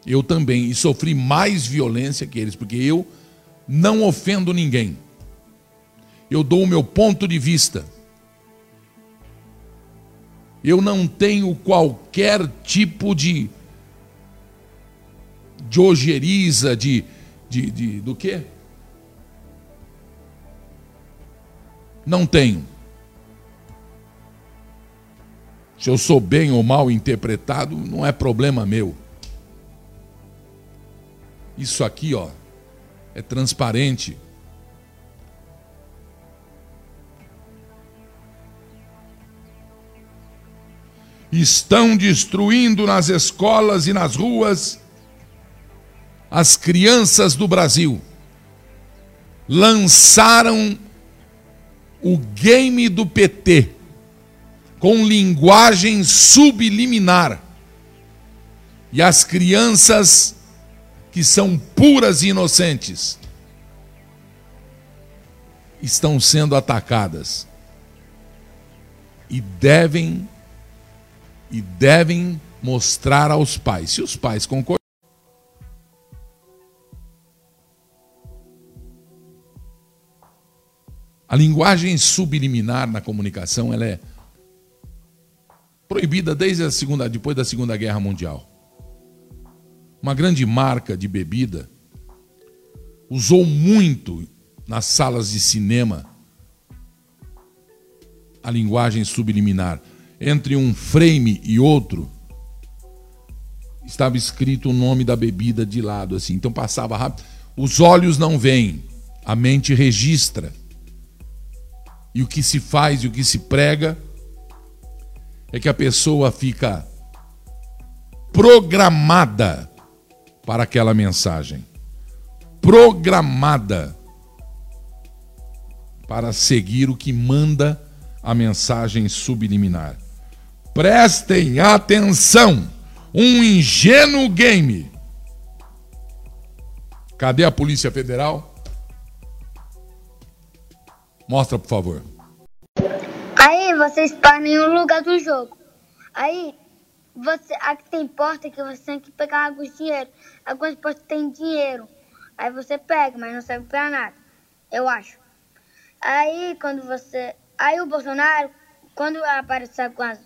Eu também, e sofri mais violência que eles, porque eu não ofendo ninguém. Eu dou o meu ponto de vista. Eu não tenho qualquer tipo de de ojeriza, de, de, de do quê? Não tenho. Se eu sou bem ou mal interpretado, não é problema meu. Isso aqui, ó, é transparente. Estão destruindo nas escolas e nas ruas as crianças do Brasil. Lançaram o game do PT com linguagem subliminar. E as crianças que são puras e inocentes estão sendo atacadas. E devem e devem mostrar aos pais. Se os pais concordam A linguagem subliminar na comunicação ela é proibida desde a segunda, depois da Segunda Guerra Mundial. Uma grande marca de bebida usou muito nas salas de cinema a linguagem subliminar. Entre um frame e outro estava escrito o nome da bebida de lado assim. Então passava rápido. Os olhos não veem, a mente registra e o que se faz e o que se prega é que a pessoa fica programada para aquela mensagem. Programada para seguir o que manda a mensagem subliminar. Prestem atenção! Um ingênuo game. Cadê a Polícia Federal? Mostra, por favor. Aí você spawna em um lugar do jogo. Aí você aqui tem porta que você tem que pegar alguns dinheiro. Algumas portas tem dinheiro. Aí você pega, mas não serve pra nada. Eu acho. Aí quando você. Aí o Bolsonaro, quando aparecer algumas,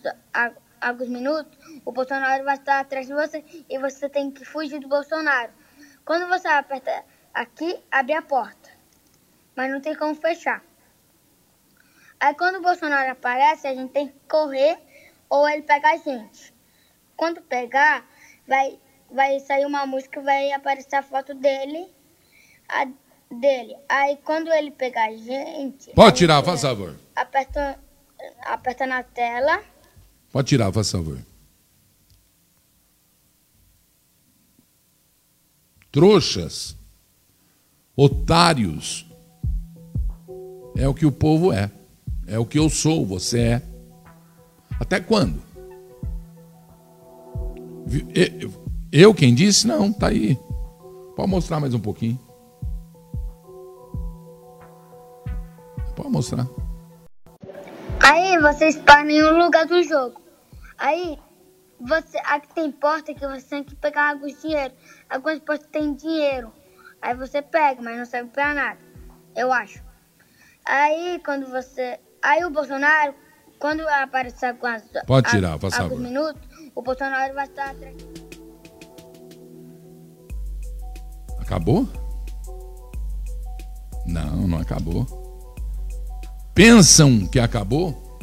alguns minutos, o Bolsonaro vai estar atrás de você e você tem que fugir do Bolsonaro. Quando você aperta aqui, abre a porta. Mas não tem como fechar. Aí quando o Bolsonaro aparece, a gente tem que correr ou ele pega a gente. Quando pegar, vai, vai sair uma música, vai aparecer a foto dele, a, dele. Aí quando ele pegar a gente. Pode tirar, faz favor. Aperta, aperta na tela. Pode tirar, faz favor. Trouxas, otários, é o que o povo é. É o que eu sou, você é. Até quando? Eu quem disse? Não, tá aí. Pode mostrar mais um pouquinho. Pode mostrar. Aí você spawna em um lugar do jogo. Aí você aqui tem porta que você tem que pegar alguns dinheiro. Algumas portas tem dinheiro. Aí você pega, mas não serve pra nada. Eu acho. Aí quando você Aí o Bolsonaro, quando aparecer com as. Pode tirar, por favor. minutos, o Bolsonaro vai estar atrás. Acabou? Não, não acabou. Pensam que acabou?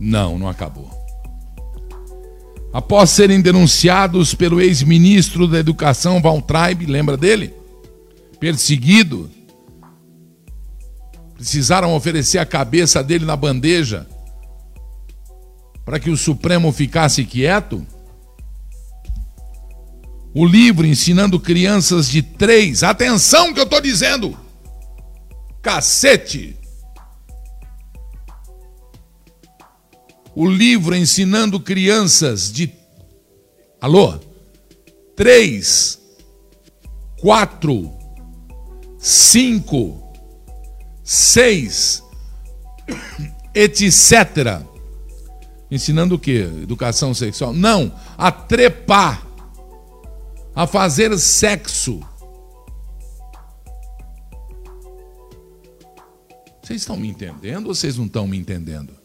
Não, não acabou. Após serem denunciados pelo ex-ministro da Educação, Valtraib, lembra dele? Perseguido, Precisaram oferecer a cabeça dele na bandeja para que o Supremo ficasse quieto? O livro ensinando crianças de três, atenção que eu estou dizendo, cacete! O livro ensinando crianças de. Alô? Três, quatro, cinco, seis, etc. Ensinando o quê? Educação sexual? Não, a trepar, a fazer sexo. Vocês estão me entendendo ou vocês não estão me entendendo?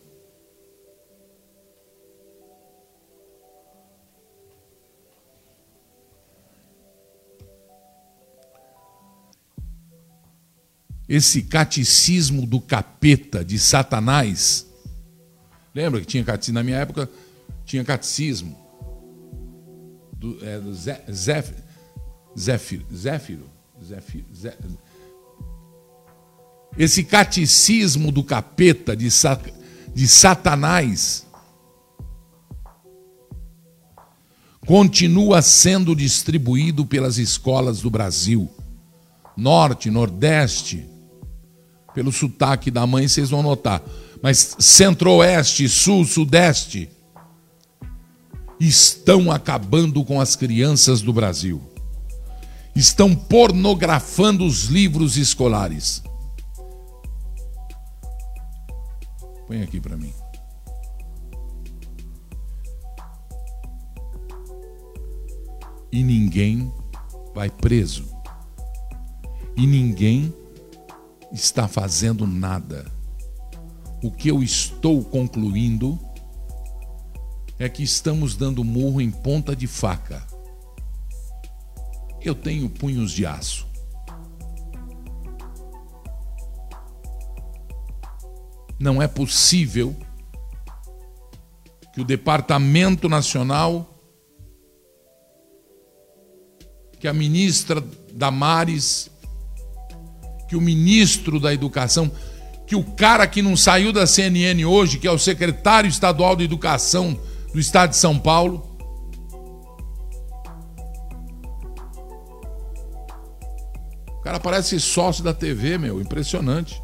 Esse catecismo do capeta, de Satanás. Lembra que tinha catecismo? Na minha época tinha catecismo. Do, é, do Zé, Zéfiro, Zéfiro, Zéfiro, Zéfiro, Esse catecismo do capeta, de, de Satanás, continua sendo distribuído pelas escolas do Brasil, Norte, Nordeste, pelo sotaque da mãe, vocês vão notar. Mas centro-oeste, sul, sudeste estão acabando com as crianças do Brasil. Estão pornografando os livros escolares. Põe aqui para mim. E ninguém vai preso. E ninguém está fazendo nada. O que eu estou concluindo é que estamos dando murro em ponta de faca. Eu tenho punhos de aço. Não é possível que o Departamento Nacional, que a ministra Damares que o ministro da Educação, que o cara que não saiu da CNN hoje, que é o secretário estadual de Educação do estado de São Paulo, o cara parece sócio da TV, meu, impressionante.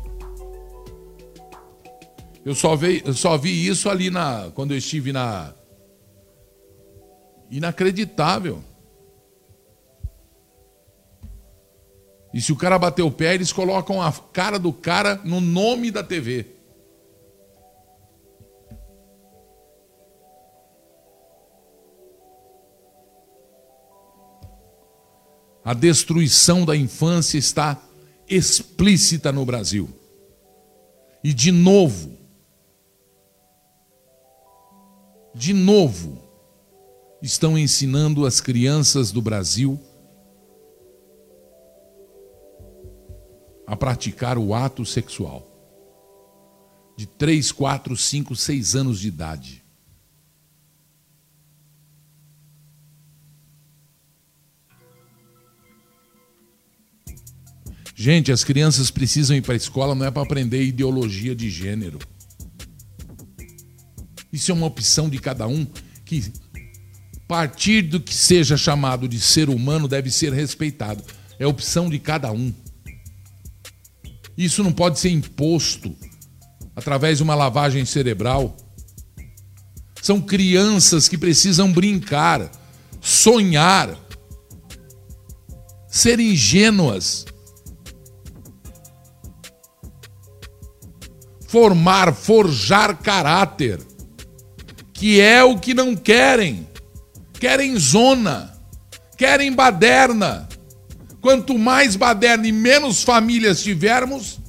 Eu só vi, eu só vi isso ali na quando eu estive na inacreditável. E se o cara bater o pé, eles colocam a cara do cara no nome da TV. A destruição da infância está explícita no Brasil. E de novo, de novo, estão ensinando as crianças do Brasil a praticar o ato sexual. De 3, 4, 5, 6 anos de idade. Gente, as crianças precisam ir para a escola não é para aprender ideologia de gênero. Isso é uma opção de cada um que, partir do que seja chamado de ser humano, deve ser respeitado. É opção de cada um. Isso não pode ser imposto através de uma lavagem cerebral. São crianças que precisam brincar, sonhar, ser ingênuas. Formar, forjar caráter, que é o que não querem. Querem zona, querem baderna, Quanto mais baderna e menos famílias tivermos,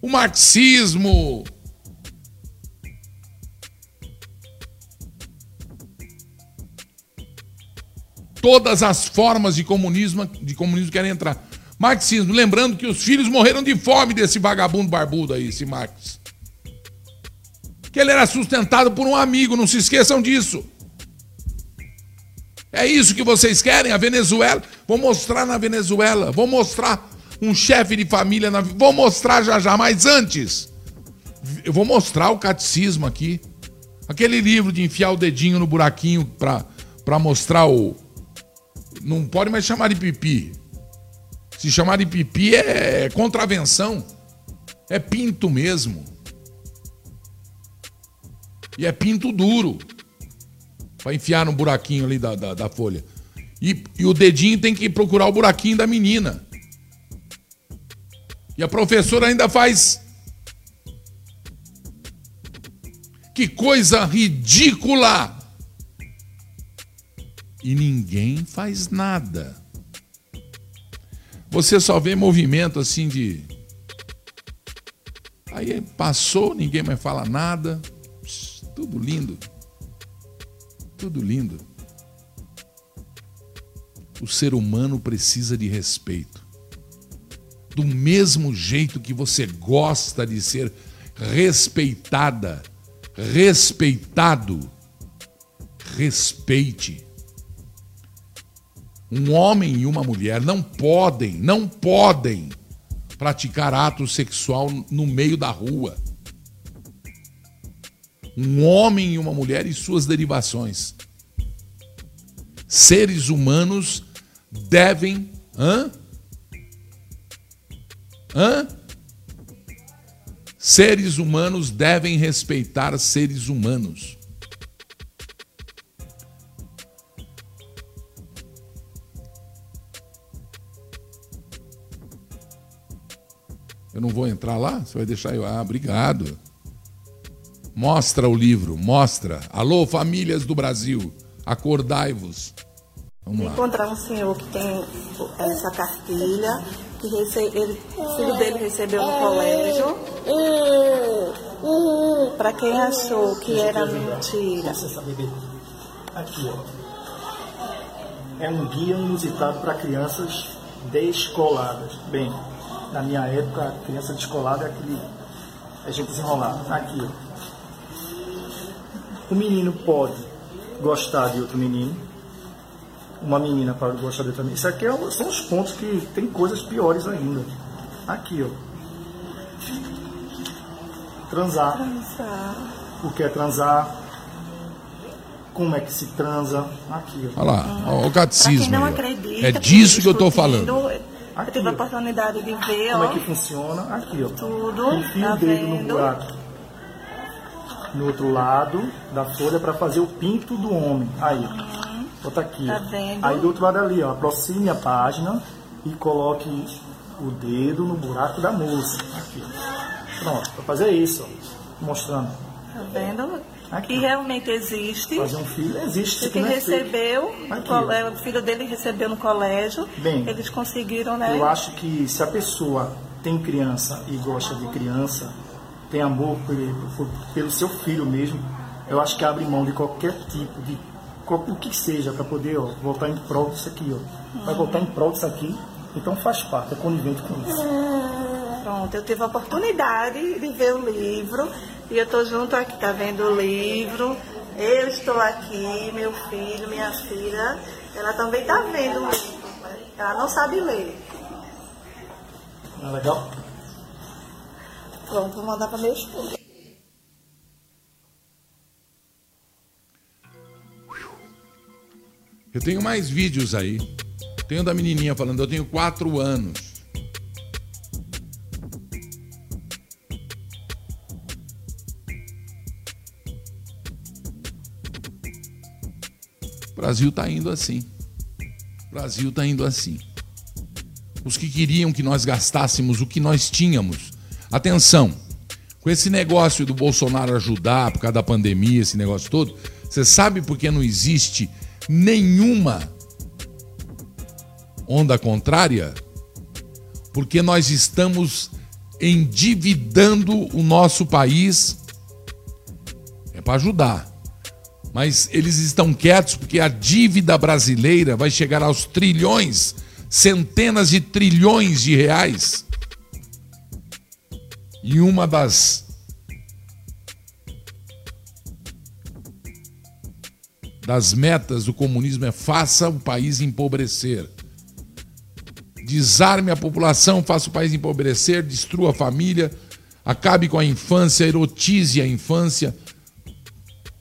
o marxismo, todas as formas de comunismo, de comunismo querem entrar. Marxismo, lembrando que os filhos morreram de fome desse vagabundo barbudo aí, esse Marx. Que ele era sustentado por um amigo, não se esqueçam disso. É isso que vocês querem? A Venezuela? Vou mostrar na Venezuela. Vou mostrar um chefe de família na. Vou mostrar já já, mas antes. Eu vou mostrar o catecismo aqui. Aquele livro de enfiar o dedinho no buraquinho para mostrar o. Não pode mais chamar de pipi. Se chamar de pipi é contravenção. É pinto mesmo. E é pinto duro. Para enfiar no buraquinho ali da, da, da folha. E, e o dedinho tem que procurar o buraquinho da menina. E a professora ainda faz. Que coisa ridícula! E ninguém faz nada. Você só vê movimento assim de. Aí passou, ninguém mais fala nada. Tudo lindo. Tudo lindo. O ser humano precisa de respeito. Do mesmo jeito que você gosta de ser respeitada, respeitado, respeite. Um homem e uma mulher não podem, não podem praticar ato sexual no meio da rua. Um homem e uma mulher e suas derivações. Seres humanos devem. Hã? Hã? Seres humanos devem respeitar seres humanos. Eu não vou entrar lá? Você vai deixar eu. Ah, obrigado. Mostra o livro, mostra. Alô, famílias do Brasil, acordai-vos. Vamos lá. Encontrar um senhor que tem essa cartilha, que ele, o filho dele recebeu no colégio. Para quem achou que era mentira. Aqui, ó. É um guia inusitado para crianças descoladas. Bem, na minha época, a criança descolada é aquele. A gente desenrolar. Aqui, ó. O menino pode gostar de outro menino uma menina para gostar de outra menina. Isso aqui é, são os pontos que tem coisas piores ainda. Aqui, ó. Transar. Transar. O que é transar? Como é que se transa? Aqui, ó. Olha lá, ó, o catecismo. não acredita, é disso que eu estou falando. Aqui, eu tive a oportunidade de ver, Como ó. é que funciona? Aqui, ó. Tudo. Enfia tá o dedo vendo? no buraco. No outro lado da folha para fazer o pinto do homem. Aí. Uhum. Bota aqui. Tá vendo? Aí do outro lado ali, ó, aproxime a página e coloque o dedo no buraco da moça. Aqui. Pronto, para fazer isso, ó, mostrando. Tá vendo? Aqui. Que realmente existe. Fazer um filho existe. Que recebeu, Aqui, o, o filho dele recebeu no colégio. Bem, eles conseguiram, né? Eu acho que se a pessoa tem criança e gosta de criança, tem amor por, por, pelo seu filho mesmo, eu acho que abre mão de qualquer tipo de o que seja, para poder ó, voltar em prol disso aqui. Ó. Vai voltar em prol disso aqui, então faz parte, é conivente com isso. Pronto, eu tive a oportunidade de ver o livro e eu estou junto aqui, tá vendo o livro. Eu estou aqui, meu filho, minha filha, ela também está vendo o livro. Ela não sabe ler. É legal? Pronto, vou mandar para meu esposo. Eu tenho mais vídeos aí. Tenho da menininha falando, eu tenho quatro anos. O Brasil está indo assim. O Brasil está indo assim. Os que queriam que nós gastássemos o que nós tínhamos. Atenção, com esse negócio do Bolsonaro ajudar por causa da pandemia, esse negócio todo, você sabe por que não existe nenhuma onda contrária, porque nós estamos endividando o nosso país. É para ajudar. Mas eles estão quietos porque a dívida brasileira vai chegar aos trilhões, centenas de trilhões de reais. E uma das das metas do comunismo é faça o país empobrecer. Desarme a população, faça o país empobrecer, destrua a família. acabe com a infância, erotize a infância,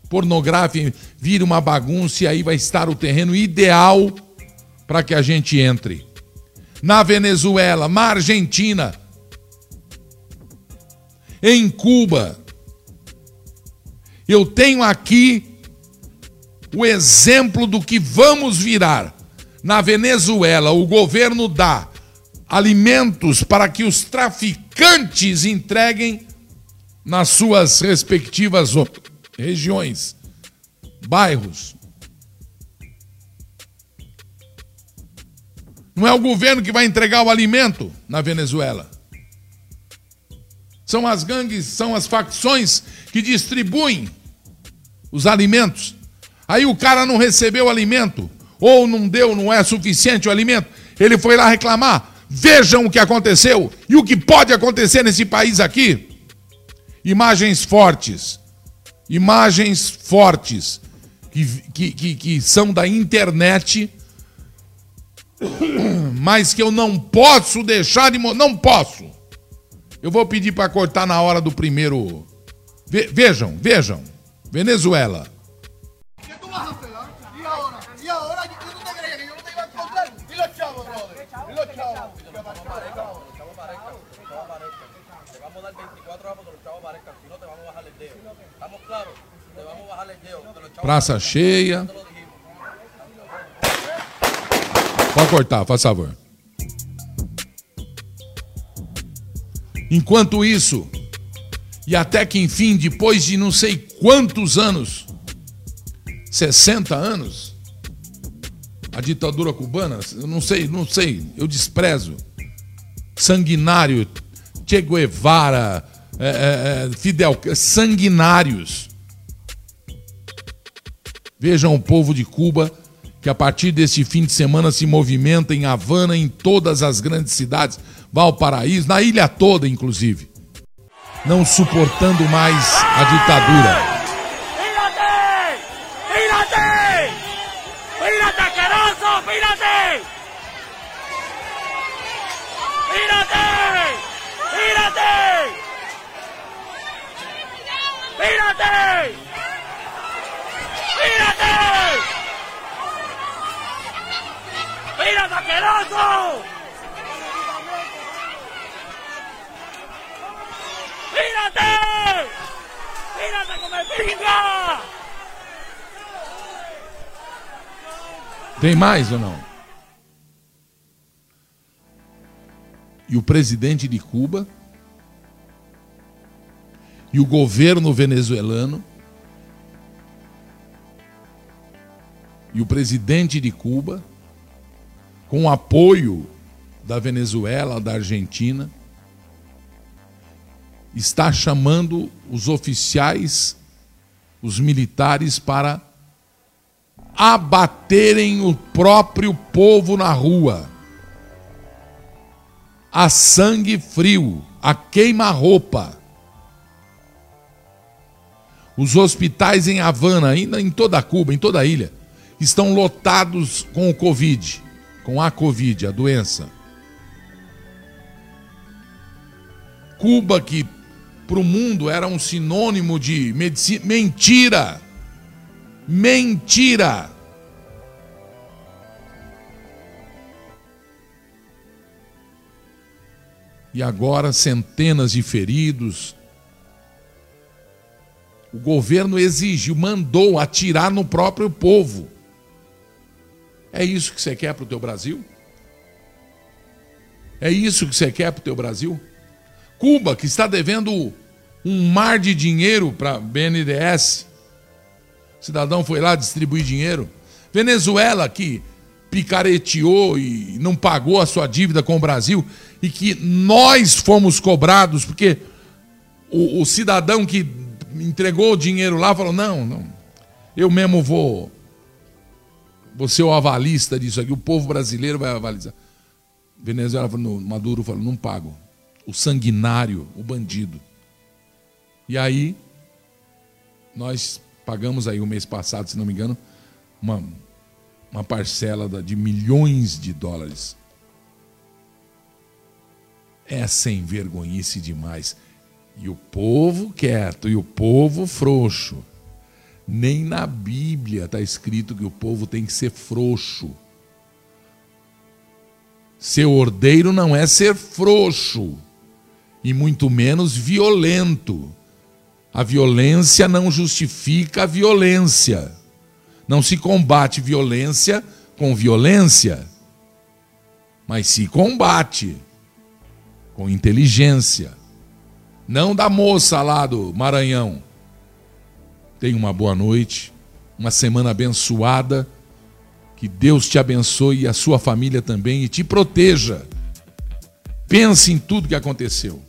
pornografia, vire uma bagunça e aí vai estar o terreno ideal para que a gente entre. Na Venezuela, na Argentina, em Cuba. Eu tenho aqui o exemplo do que vamos virar. Na Venezuela, o governo dá alimentos para que os traficantes entreguem nas suas respectivas regiões, bairros. Não é o governo que vai entregar o alimento na Venezuela. São as gangues, são as facções que distribuem os alimentos. Aí o cara não recebeu o alimento, ou não deu, não é suficiente o alimento. Ele foi lá reclamar. Vejam o que aconteceu e o que pode acontecer nesse país aqui. Imagens fortes, imagens fortes que, que, que, são da internet, mas que eu não posso deixar de. Não posso. Eu vou pedir para cortar na hora do primeiro. Ve vejam, vejam. Venezuela. Praça cheia. Pode cortar, faz favor. Enquanto isso, e até que enfim, depois de não sei quantos anos, 60 anos, a ditadura cubana, eu não sei, não sei, eu desprezo. Sanguinário, Che Guevara, é, é, é Fidel, sanguinários. Vejam o povo de Cuba que a partir deste fim de semana se movimenta em Havana, em todas as grandes cidades, Valparaíso, na ilha toda, inclusive, não suportando mais a ditadura. asqueroso! ¡Mírate! ¡Mírate como pinga! Tem mais ou não? E o presidente de Cuba e o governo venezuelano e o presidente de Cuba com apoio da Venezuela, da Argentina, está chamando os oficiais, os militares, para abaterem o próprio povo na rua. A sangue frio, a queima-roupa. Os hospitais em Havana, ainda em toda Cuba, em toda a ilha, estão lotados com o Covid com a Covid, a doença. Cuba, que para o mundo era um sinônimo de medicina. Mentira! Mentira! E agora centenas de feridos. O governo exigiu, mandou atirar no próprio povo. É isso que você quer para o teu Brasil? É isso que você quer para o teu Brasil? Cuba, que está devendo um mar de dinheiro para BNDES. O cidadão foi lá distribuir dinheiro. Venezuela, que picareteou e não pagou a sua dívida com o Brasil e que nós fomos cobrados, porque o, o cidadão que entregou o dinheiro lá falou: não, não, eu mesmo vou você é o avalista disso aqui, o povo brasileiro vai avalizar. Venezuela falou, Maduro falou, não pago. O sanguinário, o bandido. E aí, nós pagamos aí o mês passado, se não me engano, uma, uma parcela de milhões de dólares. É sem vergonhice demais. E o povo quieto, e o povo frouxo. Nem na Bíblia está escrito que o povo tem que ser frouxo. Ser ordeiro não é ser frouxo, e muito menos violento. A violência não justifica a violência. Não se combate violência com violência, mas se combate com inteligência. Não da moça lá do Maranhão. Tenha uma boa noite, uma semana abençoada. Que Deus te abençoe e a sua família também e te proteja. Pense em tudo que aconteceu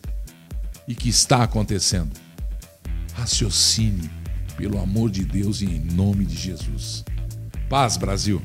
e que está acontecendo. Raciocine, pelo amor de Deus e em nome de Jesus. Paz, Brasil.